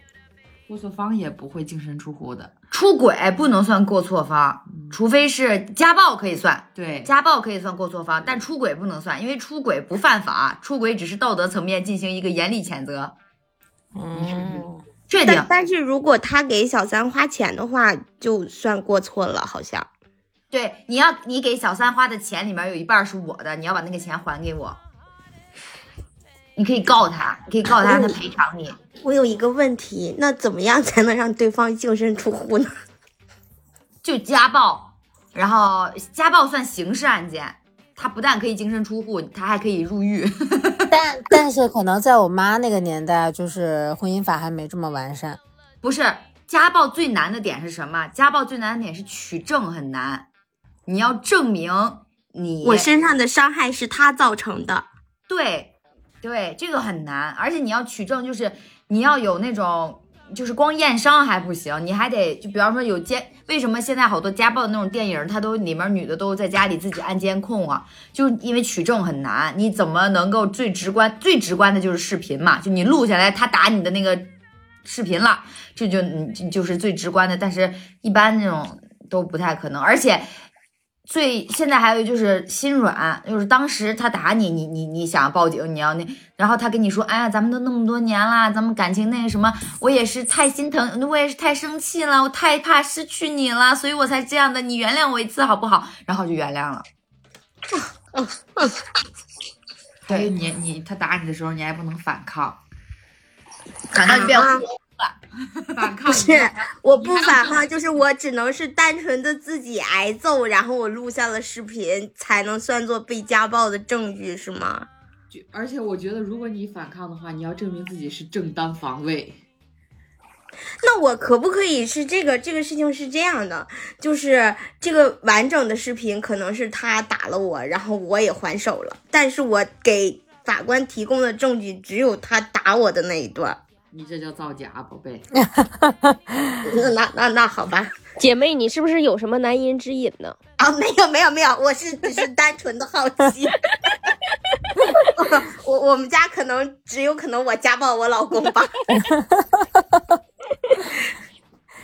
过错方也不会净身出户的。出轨不能算过错方，除非是家暴可以算。对，家暴可以算过错方，但出轨不能算，因为出轨不犯法，出轨只是道德层面进行一个严厉谴责。嗯，确定但但是如果他给小三花钱的话，就算过错了，好像。对，你要你给小三花的钱里面有一半是我的，你要把那个钱还给我。你可以告他，你可以告他，他赔偿你。我有一个问题，那怎么样才能让对方净身出户呢？就家暴，然后家暴算刑事案件，他不但可以净身出户，他还可以入狱。但但是可能在我妈那个年代，就是婚姻法还没这么完善。不是家暴最难的点是什么？家暴最难的点是取证很难，你要证明你我身上的伤害是他造成的。对对，这个很难，而且你要取证，就是你要有那种，就是光验伤还不行，你还得就比方说有监，为什么现在好多家暴的那种电影，它都里面女的都在家里自己按监控啊？就因为取证很难，你怎么能够最直观？最直观的就是视频嘛，就你录下来他打你的那个视频了，这就嗯就就是最直观的。但是，一般那种都不太可能，而且。最现在还有就是心软，就是当时他打你，你你你想报警，你要那，然后他跟你说，哎呀，咱们都那么多年了，咱们感情那什么，我也是太心疼，我也是太生气了，我太怕失去你了，所以我才这样的，你原谅我一次好不好？然后就原谅了。对你你他打你的时候，你还不能反抗，反正变啊反抗不是，我不反抗，就是我只能是单纯的自己挨揍，然后我录下了视频，才能算作被家暴的证据，是吗？就而且我觉得，如果你反抗的话，你要证明自己是正当防卫。那我可不可以是这个这个事情是这样的，就是这个完整的视频可能是他打了我，然后我也还手了，但是我给法官提供的证据只有他打我的那一段。你这叫造假，宝贝。那那那那好吧，姐妹，你是不是有什么难言之隐呢？啊，没有没有没有，我是只是单纯的好奇。我我们家可能只有可能我家暴我老公吧。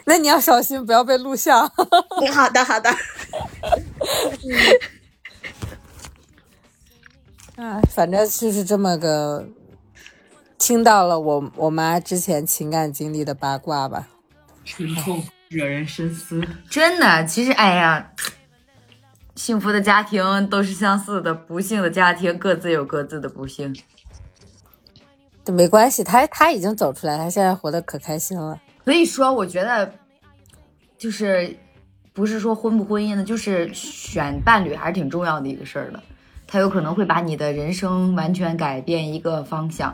那你要小心，不要被录像。好的好的，啊，反正就是这么个，听到了我我妈之前情感经历的八卦吧。沉痛，惹人深思。真的，其实哎呀，幸福的家庭都是相似的，不幸的家庭各自有各自的不幸。没关系，他他已经走出来，他现在活得可开心了。所以说，我觉得就是不是说婚不婚姻的，就是选伴侣还是挺重要的一个事儿的。他有可能会把你的人生完全改变一个方向。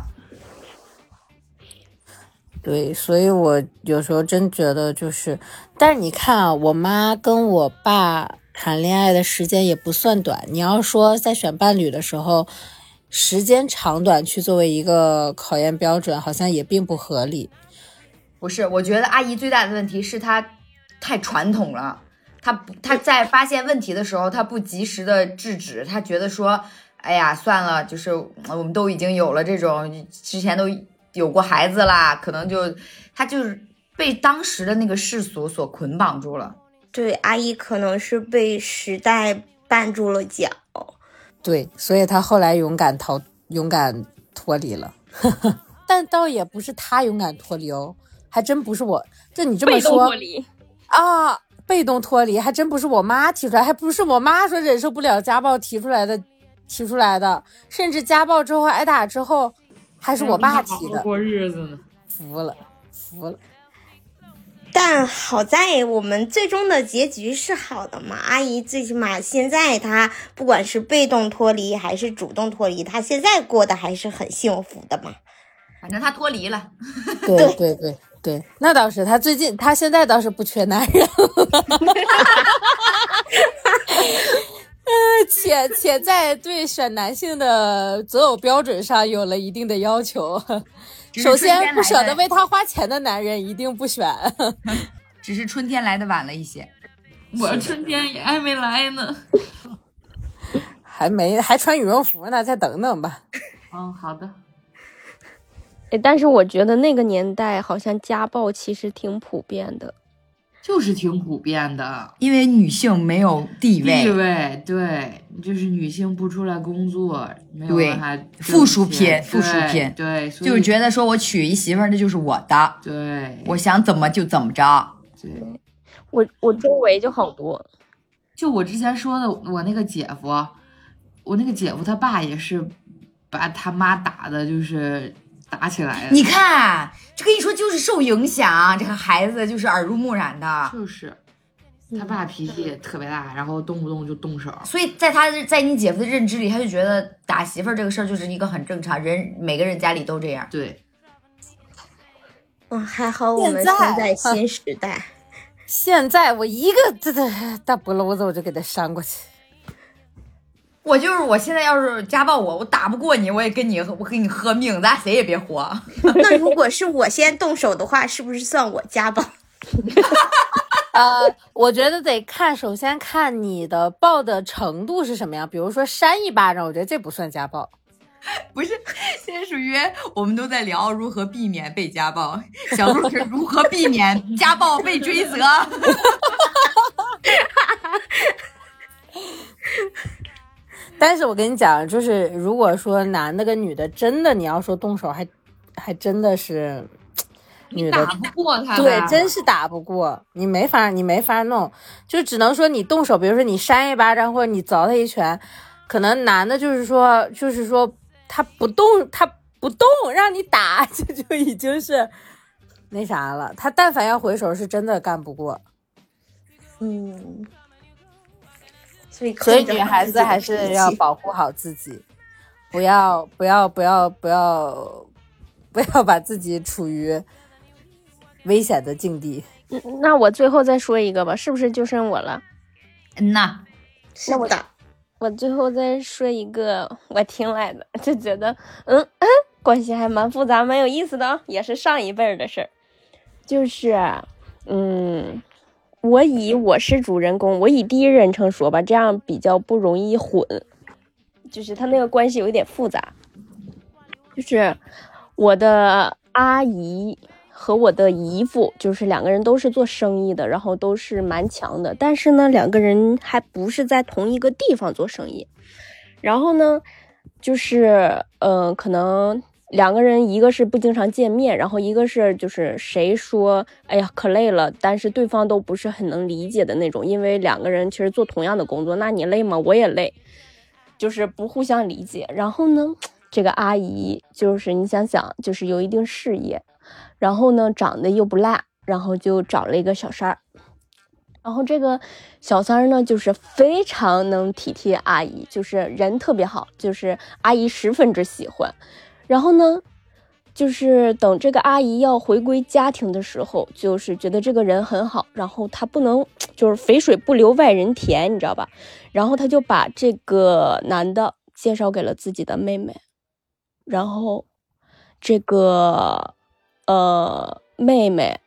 对，所以我有时候真觉得就是，但是你看啊，我妈跟我爸谈恋爱的时间也不算短。你要说在选伴侣的时候，时间长短去作为一个考验标准，好像也并不合理。不是，我觉得阿姨最大的问题是她太传统了，她不，她在发现问题的时候，她不及时的制止，她觉得说，哎呀，算了，就是我们都已经有了这种，之前都有过孩子啦，可能就他就是被当时的那个世俗所捆绑住了。对，阿姨可能是被时代绊住了脚。对，所以他后来勇敢逃，勇敢脱离了。但倒也不是他勇敢脱离哦，还真不是我。就你这么说脱离，啊，被动脱离，还真不是我妈提出来，还不是我妈说忍受不了家暴提出来的，提出来的，甚至家暴之后挨打之后，还是我爸提的，过日子呢。服了，服了。但好在我们最终的结局是好的嘛，阿姨最起码现在她不管是被动脱离还是主动脱离，她现在过得还是很幸福的嘛。反正她脱离了，对对对对，那倒是，她最近她现在倒是不缺男人。呃，且且在对选男性的择偶标准上有了一定的要求。首先，不舍得为他花钱的男人一定不选。只是春天来的晚了一些。我春天也还没来呢。还没还穿羽绒服呢，再等等吧。嗯，好的。哎，但是我觉得那个年代好像家暴其实挺普遍的。就是挺普遍的。因为女性没有地位，地位，对，就是女性不出来工作，没有对办法挣附属品附属对品对，所以就是觉得说我娶一媳妇儿，那就是我的，对，我想怎么就怎么着。对，我我周围就好多，就我之前说的，我那个姐夫，我那个姐夫他爸也是把他妈打的，就是打起来了，你看，这跟你说就是受影响，这个孩子就是耳濡目染的，就是他爸脾气也特别大，然后动不动就动手，所以在他在你姐夫的认知里，他就觉得打媳妇儿这个事儿就是一个很正常，人每个人家里都这样。对，嗯，还好我们现在生在新时代。现在我一个这这大脖篓子我就给他扇过去。我就是我现在要是家暴我，我打不过你，我也跟你我跟你喝命，咱俩谁也别活。那如果是我先动手的话，是不是算我家暴？呃，我觉得得看，首先看你的暴的程度是什么样。比如说扇一巴掌，我觉得这不算家暴。不是，现在属于我们都在聊如何避免被家暴，小鹿是如何避免家暴被追责。但是我跟你讲，就是如果说男的跟女的真的，你要说动手还，还真的是女的打不过他，对，真是打不过，你没法，你没法弄，就只能说你动手，比如说你扇一巴掌或者你凿他一拳，可能男的就是说，就是说他不动，他不动，让你打，这就已经是那啥了。他但凡要回手，是真的干不过。嗯，所以所以女孩子还是要保护好自己，不要不要不要不要不要把自己处于危险的境地。嗯那我最后再说一个吧，是不是就剩我了？嗯呐，是的，我最后再说一个我听来的，就觉得嗯嗯，关系还蛮复杂，蛮有意思的哦，也是上一辈儿的事儿。就是嗯，我以我是主人公，我以第一人称说吧，这样比较不容易混。就是他那个关系有一点复杂，就是我的阿姨和我的姨父，就是两个人都是做生意的，然后都是蛮强的，但是呢，两个人还不是在同一个地方做生意。然后呢，就是呃，可能两个人一个是不经常见面，然后一个是就是谁说哎呀可累了，但是对方都不是很能理解的那种，因为两个人其实做同样的工作，那你累吗？我也累，就是不互相理解。然后呢，这个阿姨就是你想想，就是有一定事业，然后呢长得又不赖，然后就找了一个小三儿。然后这个小三儿呢，就是非常能体贴阿姨，就是人特别好，就是阿姨十分之喜欢。然后呢，就是等这个阿姨要回归家庭的时候，就是觉得这个人很好，然后她不能就是肥水不流外人田，你知道吧？然后她就把这个男的介绍给了自己的妹妹，然后这个呃妹妹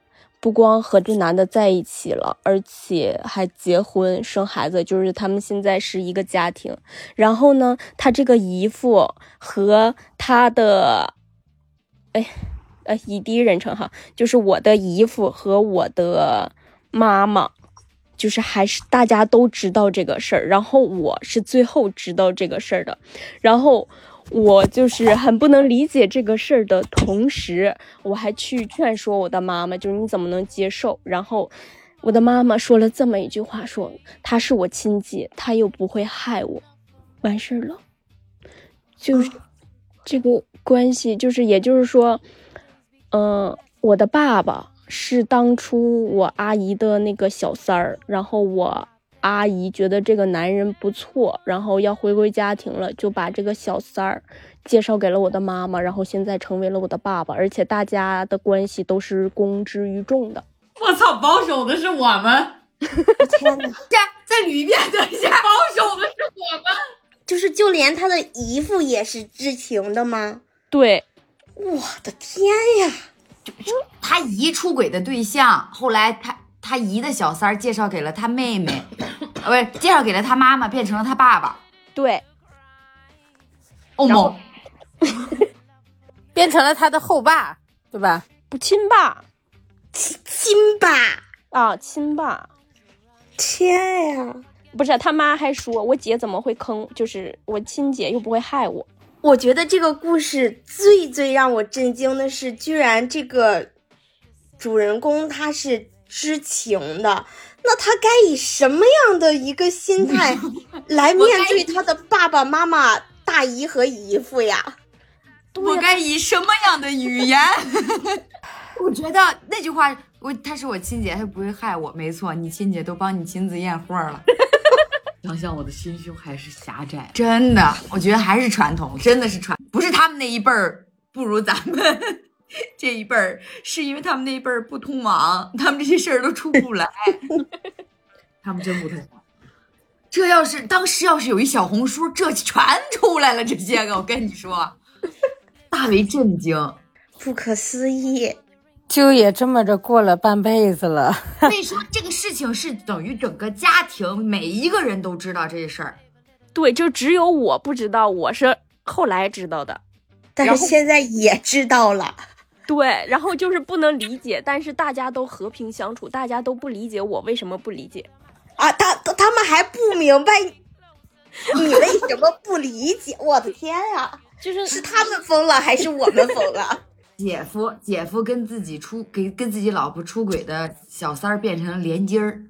不光和这男的在一起了，而且还结婚生孩子，就是他们现在是一个家庭。然后呢，他这个姨父和他的，哎，呃，以第一人称哈，就是我的姨父和我的妈妈，就是还是大家都知道这个事儿，然后我是最后知道这个事儿的，然后。我就是很不能理解这个事儿的同时，我还去劝说我的妈妈，就是你怎么能接受？然后我的妈妈说了这么一句话，说她是我亲姐，她又不会害我，完事儿了。就是这个关系，就是也就是说，嗯、我的爸爸是当初我阿姨的那个小三儿，然后我阿姨觉得这个男人不错，然后要回归家庭了，就把这个小三儿介绍给了我的妈妈，然后现在成为了我的爸爸，而且大家的关系都是公之于众的。我操，保守的是我们，天哪！再再捋一遍，等一下。保守的是我们。就是就连他的姨父也是知情的吗？对，我的天呀！他姨出轨的对象，后来他他姨的小三儿介绍给了他妹妹，呃，不是介绍给了他妈妈，变成了他爸爸。对，欧然后某，变成了他的后爸，对吧？不亲爸亲爸！啊，亲爸。天呀！不是他妈还说，我姐怎么会坑？就是我亲姐又不会害我。我觉得这个故事最最让我震惊的是，居然这个主人公他是知情的，那他该以什么样的一个心 态来面对他的爸爸妈妈、大姨和姨父呀？我该以什么样的语言？我觉得那句话，我她是我亲姐，她不会害我。没错，你亲姐都帮你亲自验货了。想想我的心胸还是狭窄。真的，我觉得还是传统，真的是传，不是他们那一辈儿不如咱们 这一辈儿，是因为他们那一辈儿不通网，他们这些事儿都出不来。他们真不同。这要是当时要是有一小红书，这全出来了，这些个我跟你说，大为震惊。不可思议！就也这么着过了半辈子了。所以说 这个事情是等于整个家庭每一个人都知道这事儿。对，就只有我不知道我是后来知道的。但是现在也知道了。对，然后就是不能理解，但是大家都和平相处，大家都不理解我为什么不理解。啊，他他们还不明白你为什么不理解？我的天呀！就是是他们疯了还是我们疯了？姐夫姐夫跟自己出给跟自己老婆出轨的小三儿变成了连襟儿，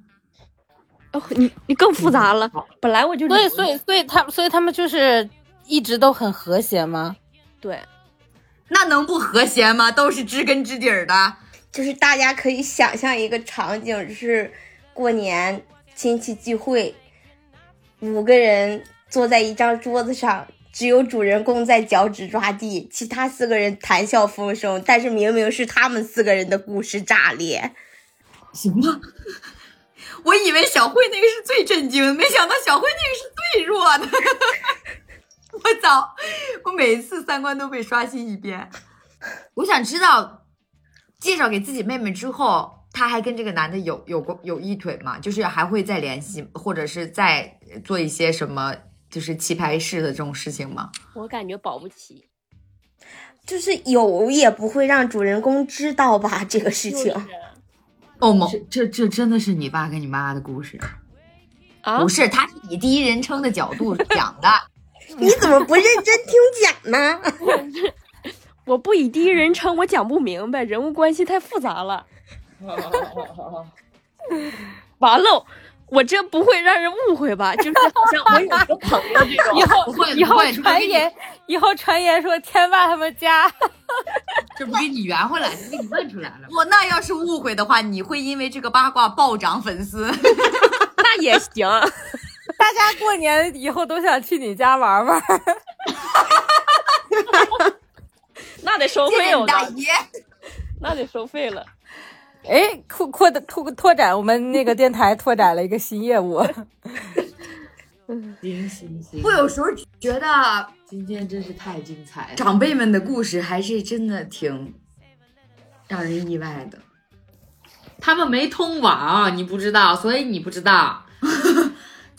哦，你你更复杂了。本来我就所以所以所以他所以他们就是一直都很和谐吗？对，那能不和谐吗？都是知根知底儿的。就是大家可以想象一个场景，是过年亲戚聚会，五个人坐在一张桌子上，只有主人公在脚趾抓地，其他四个人谈笑风生，但是明明是他们四个人的故事炸裂。行吗？我以为小慧那个是最震惊的，没想到小慧那个是最弱的。我操！我每次三观都被刷新一遍。我想知道，介绍给自己妹妹之后，她还跟这个男的有有过有一腿吗？就是还会再联系，或者是再做一些什么，就是棋牌室的这种事情吗？我感觉保不齐。就是有也不会让主人公知道吧 这个事情。哦吗？这这这真的是你爸跟你妈的故事？啊，不是，他是以第一人称的角度讲的。你怎么不认真听讲呢？我不以第一人称，我讲不明白，人物关系太复杂了。完了，我这不会让人误会吧？就是好像 我有个朋友这种，以后不会以后传言以后传言说天霸他们家这不给你圆回来，这给你问出来了。我那要是误会的话，你会因为这个八卦暴涨粉丝。那也行。大家过年以后都想去你家玩玩。那得收费了，大爷，那得收费了。哎，扩扩的拓拓展我们那个电台拓展了一个新业务。行 行行，我有时候觉得今天真是太精彩了，长辈们的故事还是真的挺让人意外的。他们没通网，你不知道，所以你不知道，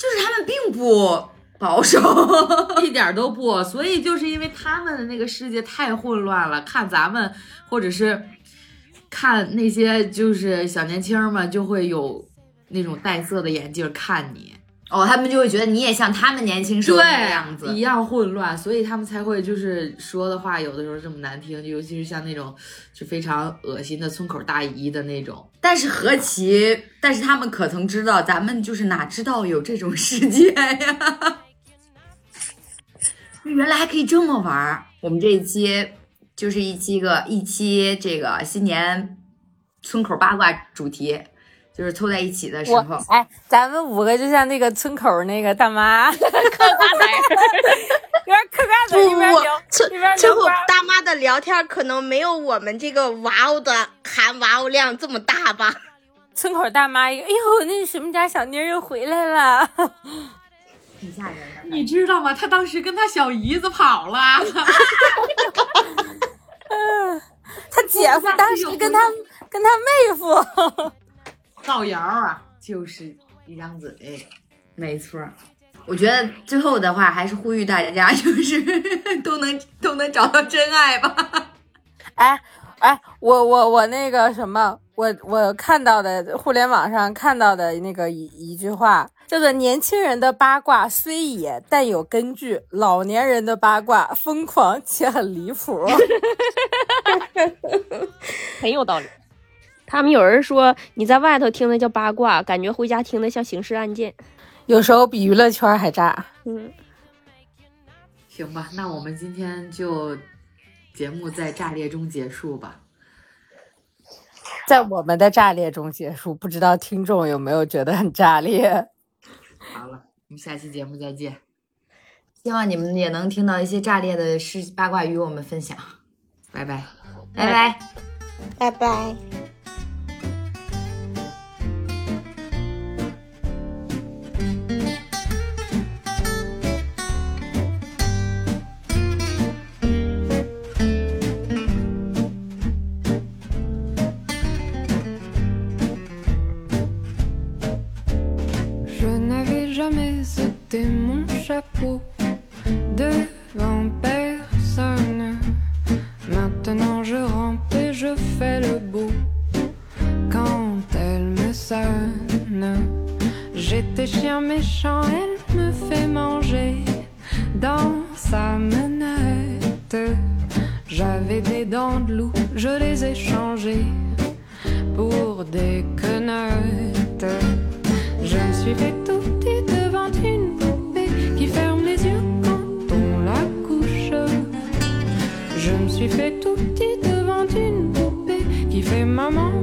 就是他们并不保守，一点都不。所以就是因为他们的那个世界太混乱了，看咱们或者是看那些就是小年轻们，就会有那种带色的眼镜看你。哦，他们就会觉得你也像他们年轻时候对那个样子一。样混乱，所以他们才会就是说的话，有的时候这么难听，尤其是像那种就非常恶心的村口大姨的那种。但是何其，但是他们可曾知道，咱们就是哪知道有这种世界呀？原来还可以这么玩儿。我们这一期就是一期个一期这个新年村口八卦主题，就是凑在一起的时候，哎，咱们五个就像那个村口那个大妈，嗑瓜子儿，一边嗑瓜子儿一边聊，村村口。大妈的聊天可能没有我们这个哇哦的含哇哦量这么大吧？村口大妈一个，哎呦，那什么家小妮儿又回来了。挺吓人的。你知道吗？他当时跟他小姨子跑了，他姐夫当时跟他跟他妹夫，造谣啊！就是一张嘴，没错。我觉得最后的话还是呼吁大家，就是都能都能找到真爱吧。哎哎，我我我那个什么，我我看到的互联网上看到的那个一一句话，叫做“年轻人的八卦虽野，但有根据；老年人的八卦疯狂且很离谱。很有道理。他们有人说你在外头听的叫八卦，感觉回家听的像刑事案件。有时候比娱乐圈还炸。嗯，行吧，那我们今天就节目在炸裂中结束吧。在我们的炸裂中结束，不知道听众有没有觉得很炸裂？好了，我们下期节目再见。希望你们也能听到一些炸裂的事八卦与我们分享，拜拜。拜拜。拜拜。Qui fait tout petit devant une poupée qui fait maman.